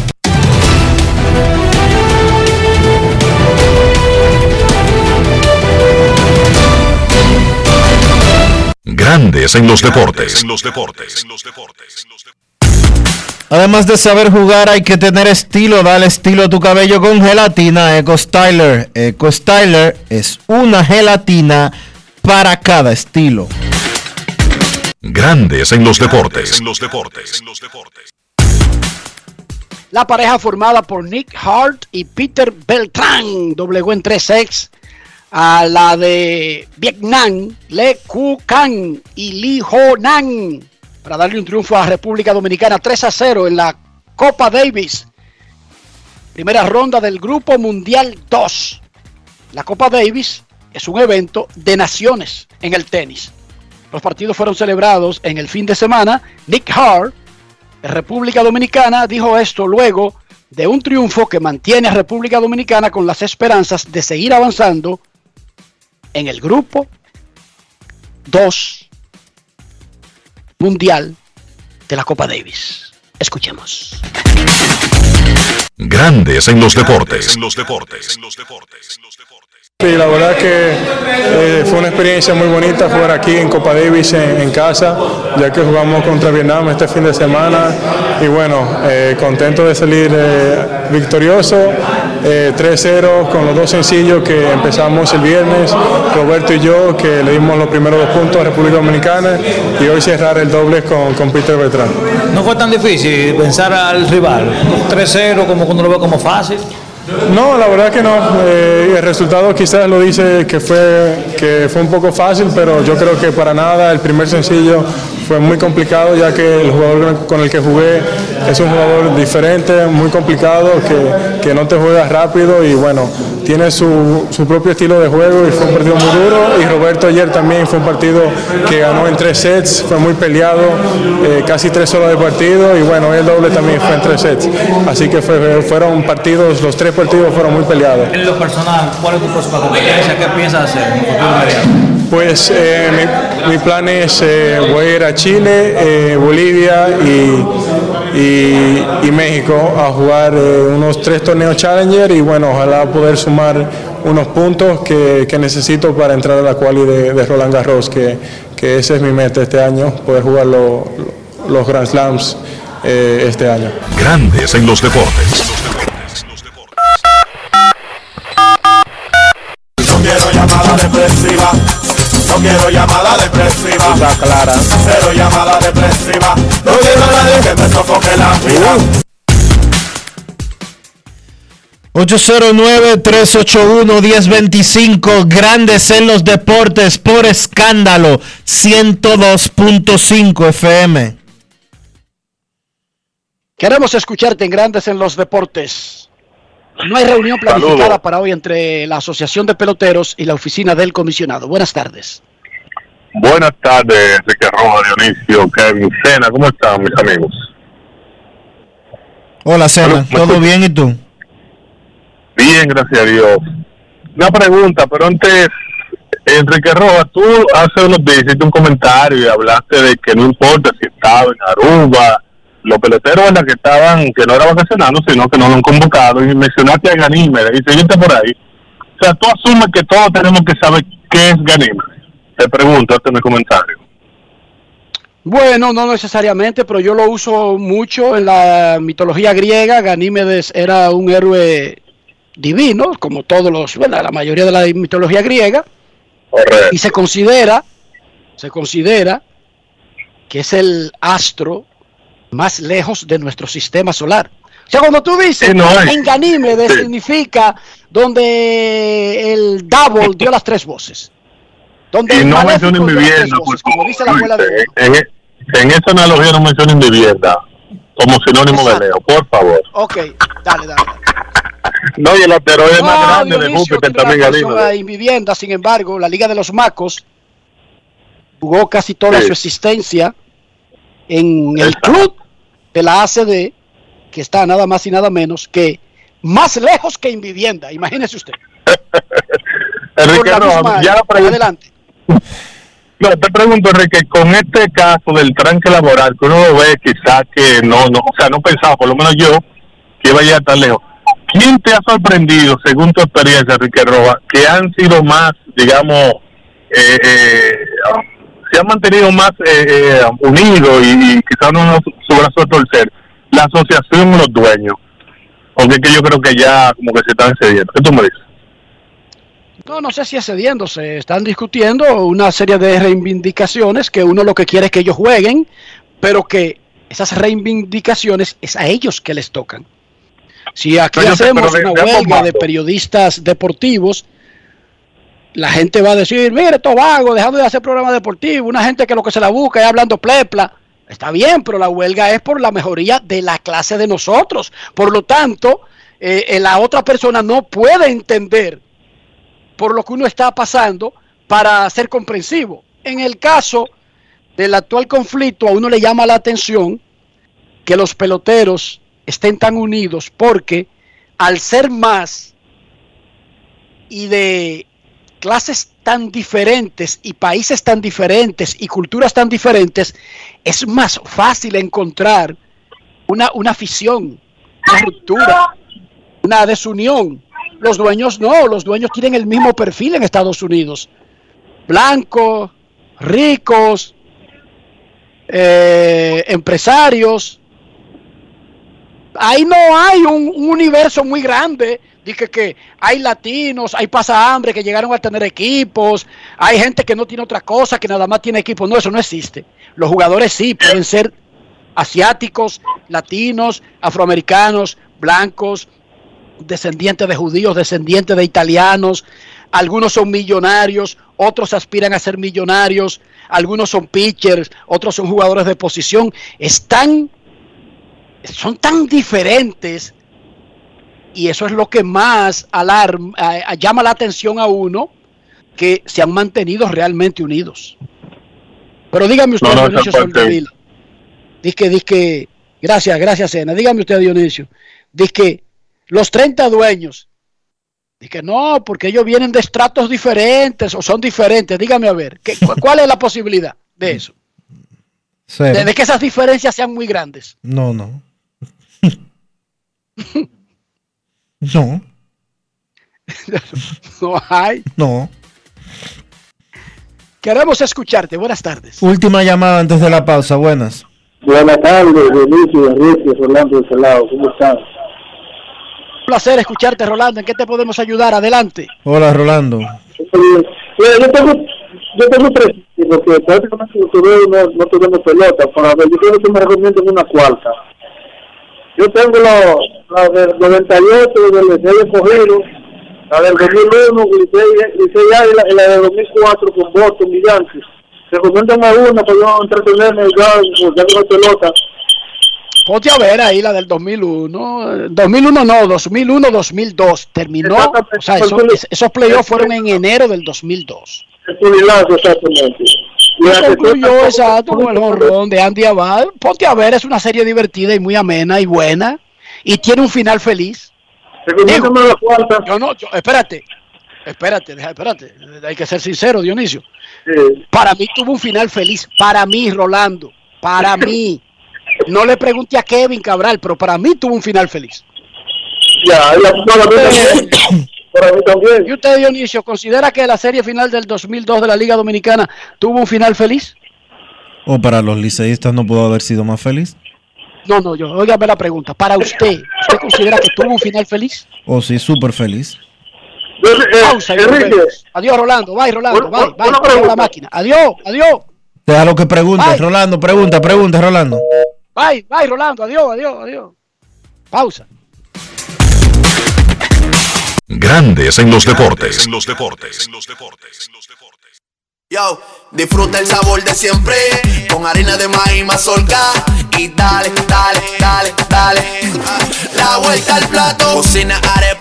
Grandes en los deportes.
Además de saber jugar, hay que tener estilo. Dale estilo a tu cabello con gelatina Eco Styler. Eco Styler es una gelatina para cada estilo.
Grandes en los deportes.
En los deportes.
La pareja formada por Nick Hart y Peter Beltrán doblegó en 3 sets a la de Vietnam, Le Cu Can y Nan para darle un triunfo a República Dominicana 3 a 0 en la Copa Davis. Primera ronda del Grupo Mundial 2. La Copa Davis es un evento de naciones en el tenis. Los partidos fueron celebrados en el fin de semana. Nick Hart, de República Dominicana, dijo esto luego de un triunfo que mantiene a República Dominicana con las esperanzas de seguir avanzando en el grupo 2 mundial de la Copa Davis. Escuchemos.
Grandes en los deportes.
En los deportes.
Sí, la verdad que eh, fue una experiencia muy bonita jugar aquí en Copa Davis en, en casa, ya que jugamos contra Vietnam este fin de semana y bueno, eh, contento de salir eh, victorioso, eh, 3-0 con los dos sencillos que empezamos el viernes, Roberto y yo, que le dimos los primeros dos puntos a República Dominicana y hoy cerrar el doble con, con Peter Beltrán.
No fue tan difícil pensar al rival. 3-0 como cuando lo ve como fácil.
No, la verdad que no. Eh, el resultado quizás lo dice que fue, que fue un poco fácil, pero yo creo que para nada el primer sencillo fue muy complicado, ya que el jugador con el que jugué es un jugador diferente, muy complicado, que, que no te juega rápido y bueno, tiene su, su, propio estilo de juego y fue un partido muy duro. Y Roberto ayer también fue un partido que ganó en tres sets, fue muy peleado, eh, casi tres horas de partido y bueno, el doble también fue en tres sets. Así que fue, fueron partidos, los tres partidos fueron muy peleados.
En lo personal, ¿cuál es tu próxima? ¿Qué piensas hacer?
Pues eh, mi, mi, plan es, eh, voy a ir a Chile, eh, Bolivia y, y, México a jugar eh, unos tres torneos Challenger y bueno, ojalá poder sumar unos puntos que, que necesito para entrar a la quali de, de Roland Garros, que, que ese es mi meta este año, poder jugar lo, lo, los Grand Slams eh, este año.
Grandes en los deportes.
Está clara.
Cero llamada depresiva. No quiero a nadie que me sofoque la vida.
809-381-1025, grandes en los deportes por escándalo, 102.5 FM.
Queremos escucharte en Grandes en los Deportes. No hay reunión planificada para hoy entre la Asociación de Peloteros y la oficina del comisionado. Buenas tardes.
Buenas tardes, Enrique Roja, Dionisio, Kevin, Sena, ¿cómo están mis amigos?
Hola, Sena, ¿todo bien y tú?
Bien, gracias a Dios. Una pregunta, pero antes, Enrique Rojas, tú hace unos días hiciste un comentario y hablaste de que no importa si estaba en Aruba, los peloteros ¿verdad? que estaban, que no eran vacacionando, sino que no lo han convocado, y mencionaste a Ganímedes y seguiste por ahí. O sea, tú asumes que todos tenemos que saber qué es Ganímedes. Te pregunto, este es mi comentario.
Bueno, no necesariamente, pero yo lo uso mucho en la mitología griega. Ganímedes era un héroe divino, como todos los, bueno, la mayoría de la mitología griega. Y se considera, se considera que es el astro más lejos de nuestro sistema solar. O sea, cuando tú dices
Sí, no hay.
en Ganímedes
Sí.
significa donde el Double dio las tres voces. Donde
Y no mencionen vivienda,
voces, como dice la abuela de.
En, en esa analogía no mencionen vivienda como sinónimo de Leo, por favor.
Ok, dale, dale.
No, y el asteroide
No,
más grande de Júpiter también
relación
Ganímedes.
a Invivienda, sin embargo, la Liga de los Macos jugó casi toda
Sí.
su existencia en el club de la ACD, que está nada más y nada menos que más lejos que Invivienda, imagínese usted.
Enrique
la misma
ya la pregunta-
Adelante.
No, te pregunto, Enrique, con este caso del tranque laboral, que uno lo ve quizás que no, no, o sea, no pensaba, por lo menos yo, que iba a llegar tan lejos. ¿Quién te ha sorprendido, según tu experiencia, Enrique Rojas, que han sido más, digamos, eh, eh, se han mantenido más eh, eh, unidos y, y quizás no su brazo a torcer? La asociación los dueños. Porque es que yo creo que ya como que se están cediendo. ¿Qué tú me dices?
No, no sé si es cediéndose. Están discutiendo una serie de reivindicaciones que uno lo que quiere es que ellos jueguen, pero que esas reivindicaciones es a ellos que les tocan. Si aquí hacemos
pero
una huelga de periodistas deportivos, la gente va a decir, mire, estos vagos, dejando de hacer programas deportivos, una gente que lo que se la busca es hablando plepla. Está bien, pero la huelga es por la mejoría de la clase de nosotros. Por lo tanto, eh, eh, la otra persona no puede entender por lo que uno está pasando para ser comprensivo. En el caso del actual conflicto, a uno le llama la atención que los peloteros estén tan unidos porque al ser más y de clases tan diferentes y países tan diferentes y culturas tan diferentes, es más fácil encontrar una, una fisión, una ruptura, una desunión. Los dueños no, los dueños tienen el mismo perfil en Estados Unidos. Blancos, ricos, eh, empresarios. Ahí no hay un, un universo muy grande. Dije que hay latinos, hay pasahambre que llegaron a tener equipos, hay gente que no tiene otra cosa, que nada más tiene equipos. No, eso no existe. Los jugadores sí pueden ser asiáticos, latinos, afroamericanos, blancos, descendientes de judíos, descendientes de italianos, algunos son millonarios, otros aspiran a ser millonarios, algunos son pitchers, otros son jugadores de posición, están, son tan diferentes y eso es lo que más alarma, llama la atención a uno que se han mantenido realmente unidos. Pero dígame usted,
No, no,
Dionisio. Soldevila, Dice que, gracias, gracias, Sena. Dígame usted, Dionisio. Dice que los 30 dueños, que no, porque ellos vienen de estratos diferentes o son diferentes. Dígame a ver, ¿qué- cu- ¿cuál es la posibilidad de eso?
Cero.
De, de que esas diferencias sean muy grandes.
No, no. No,
No hay.
no.
Queremos escucharte. Buenas tardes.
Última llamada antes de la pausa. Buenas.
Buenas tardes, Dionisio, Enrique, Rolando de Celado, ¿cómo están?
Placer escucharte, Rolando. ¿En qué te podemos ayudar? Adelante.
Hola, Rolando.
Mira, yo tengo, yo tengo tres, porque prácticamente no, no tenemos pelota, para ver, yo creo que me recomiendo una cuarta. Yo tengo la, la del 98, del Licey escogido, la del 2001, Licey y la del 2004 con Boston y Yankees. Recomiéndame una para yo entretenerme ya, pues, ya tengo pelota.
Ponte a ver ahí la del 2001. eh, 2001 no, 2001-2002. Terminó. O sea, eso- es- esos playoffs fueron en enero del 2002.
El Pulilazo, exactamente.
Concluyó exacto con el de Andy Abad. Ponte a ver, es una serie divertida y muy amena y buena. Y tiene un final feliz.
Cuarta.
Yo no, yo, espérate. Espérate, espérate. Hay que ser sincero, Dionisio. Para mí tuvo un final feliz. Para mí, Rolando. Para mí. No le pregunte a Kevin Cabral, pero para mí tuvo un final feliz.
Ya, no, la mía también. Para mí también.
¿Y usted, Dionisio, considera que la serie final del 2002 de la Liga Dominicana tuvo un final feliz?
O para los liceístas no pudo haber sido más feliz.
No, no, yo, óigame la pregunta. Para usted, ¿usted considera que tuvo un final feliz?
O sí, súper feliz.
Pausa y volvemos. Adiós, Rolando. Bye, Rolando. Bye, bye. Adiós, la máquina. Adiós, adiós.
Déjalo que pregunte,
Ay.
Rolando, pregunta, pregunta, Rolando.
Bye, bye, Rolando. Adiós, adiós, adiós. Pausa.
Grandes en los deportes.
En los deportes. En los deportes.
Yo, disfruta el sabor de siempre con harina de maíz mazorca y dale, dale, dale, dale. La vuelta al plato, cocina arepa,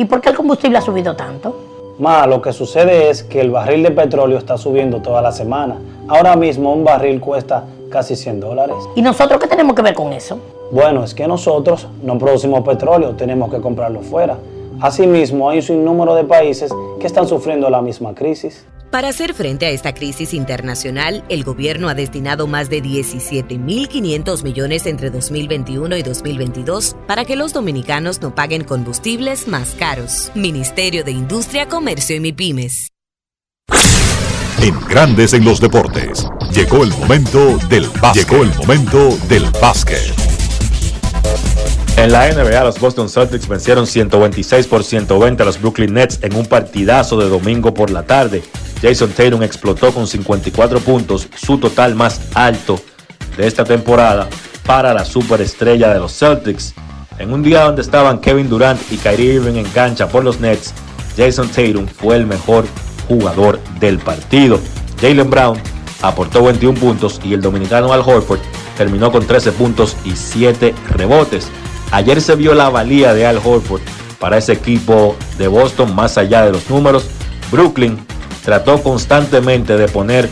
¿y por qué el combustible ha subido tanto?
Ma, lo que sucede es que el barril de petróleo está subiendo toda la semana. Ahora mismo un barril cuesta casi 100 dólares.
¿Y nosotros qué tenemos que ver con eso?
Bueno, es que nosotros no producimos petróleo, tenemos que comprarlo fuera. Asimismo, hay un sinnúmero de países que están sufriendo la misma crisis.
Para hacer frente a esta crisis internacional, el gobierno ha destinado más de 17.500 millones entre 2021 y 2022 para que los dominicanos no paguen combustibles más caros. Ministerio de Industria, Comercio y MIPIMES.
En Grandes en los deportes. Llegó el momento del básquet. Llegó el momento del básquet.
En la NBA, los Boston Celtics vencieron 126 por 120 a los Brooklyn Nets en un partidazo de domingo por la tarde. Jason Tatum explotó con 54 puntos, su total más alto de esta temporada para la superestrella de los Celtics. En un día donde estaban Kevin Durant y Kyrie Irving en cancha por los Nets, Jason Tatum fue el mejor jugador del partido. Jalen Brown aportó 21 puntos y el dominicano Al Horford terminó con 13 puntos y 7 rebotes. Ayer se vio la valía de Al Horford para ese equipo de Boston más allá de los números. Brooklyn trató constantemente de poner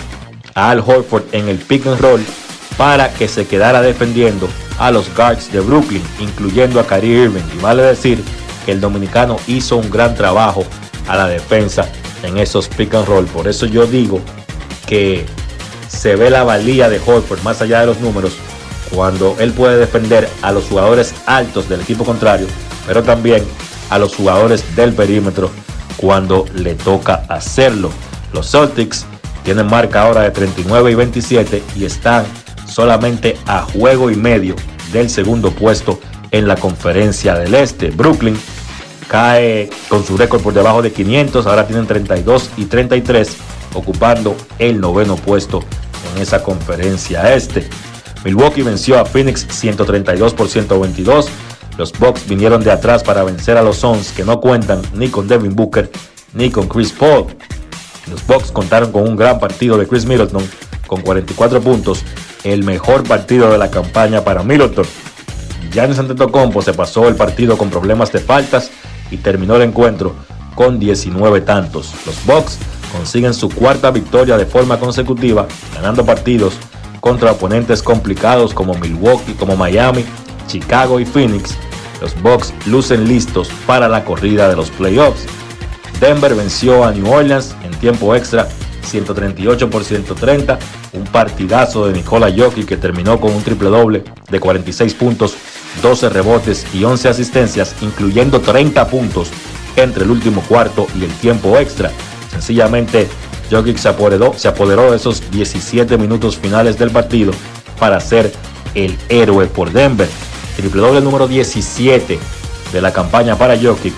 a Al Horford en el pick and roll para que se quedara defendiendo a los guards de Brooklyn, incluyendo a Kyrie Irving. Y vale decir que el dominicano hizo un gran trabajo a la defensa en esos pick and roll. Por eso yo digo que se ve la valía de Horford más allá de los números cuando él puede defender a los jugadores altos del equipo contrario, pero también a los jugadores del perímetro cuando le toca hacerlo. Los Celtics tienen marca ahora de 39 y 27 y están solamente a juego y medio del segundo puesto en la conferencia del Este. Brooklyn cae con su récord por debajo de 500, ahora tienen 32 y 33, ocupando el noveno puesto en esa conferencia este. Milwaukee venció a Phoenix 132 por 122. Los Bucks vinieron de atrás para vencer a los Suns que no cuentan ni con Devin Booker ni con Chris Paul. Los Bucks contaron con un gran partido de Chris Middleton con 44 puntos, el mejor partido de la campaña para Middleton. Giannis Antetokounmpo se pasó el partido con problemas de faltas y terminó el encuentro con 19 tantos. Los Bucks consiguen su cuarta victoria de forma consecutiva, ganando partidos contra oponentes complicados como Milwaukee, como Miami, Chicago y Phoenix. Los Bucks lucen listos para la corrida de los playoffs. Denver venció a New Orleans en tiempo extra 138 por 130, un partidazo de Nikola Jokic que terminó con un triple doble de 46 puntos, 12 rebotes y 11 asistencias, incluyendo 30 puntos entre el último cuarto y el tiempo extra. Sencillamente, Jokic se apoderó, se apoderó de esos 17 minutos finales del partido para ser el héroe por Denver. Triple doble número 17 de la campaña para Jokic,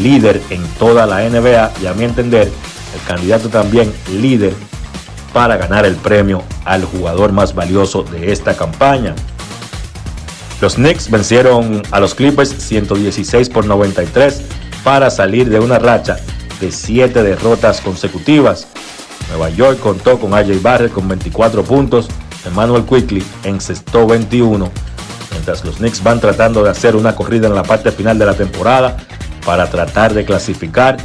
líder en toda la NBA y a mi entender, el candidato también líder para ganar el premio al jugador más valioso de esta campaña. Los Knicks vencieron a los Clippers 116 por 93 para salir de una racha de 7 derrotas consecutivas. Nueva York contó con AJ Barrett con 24 puntos, Emmanuel Quickly encestó 21, mientras los Knicks van tratando de hacer una corrida en la parte final de la temporada para tratar de clasificar.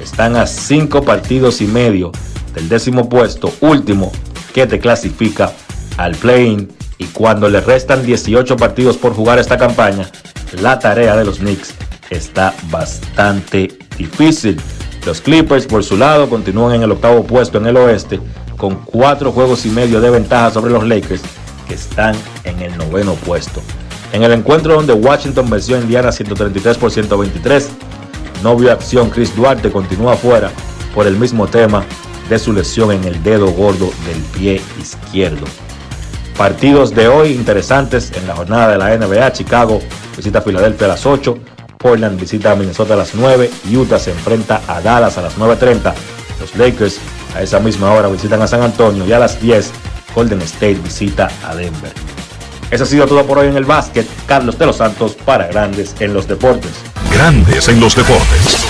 Están a 5 partidos y medio del décimo puesto último que te clasifica al play-in y cuando le restan 18 partidos por jugar esta campaña, la tarea de los Knicks está bastante difícil. Los Clippers, por su lado, continúan en el octavo puesto en el oeste, con cuatro juegos y medio de ventaja sobre los Lakers, que están en el noveno puesto. En el encuentro donde Washington venció a Indiana 133 por 123, no vio acción Chris Duarte, continúa fuera por el mismo tema de su lesión en el dedo gordo del pie izquierdo. Partidos de hoy interesantes en la jornada de la NBA. Chicago visita Filadelfia a las 8. Portland visita a Minnesota a las 9. Utah se enfrenta a Dallas a las 9.30. Los Lakers a esa misma hora visitan a San Antonio y a las 10 Golden State visita a Denver. Eso ha sido todo por hoy en el básquet. Carlos de los Santos para Grandes en los Deportes.
Grandes en los Deportes.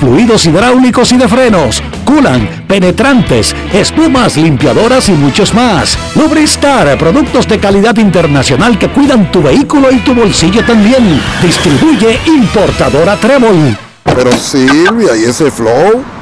fluidos hidráulicos y de frenos, culan, penetrantes, espumas, limpiadoras y muchos más. Lubristar, productos de calidad internacional que cuidan tu vehículo y tu bolsillo también. Distribuye importadora Trébol.
Pero Silvia, ¿y ese flow?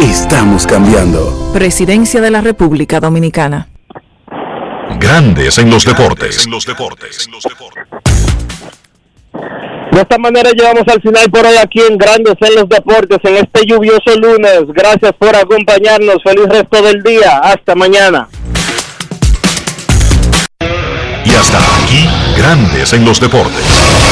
Estamos cambiando.
Presidencia de la República Dominicana.
Grandes en los deportes.
De esta manera llegamos al final por hoy aquí en Grandes en los Deportes, en este lluvioso lunes. Gracias por acompañarnos. Feliz resto del día. Hasta mañana.
Y hasta aquí, Grandes en los Deportes.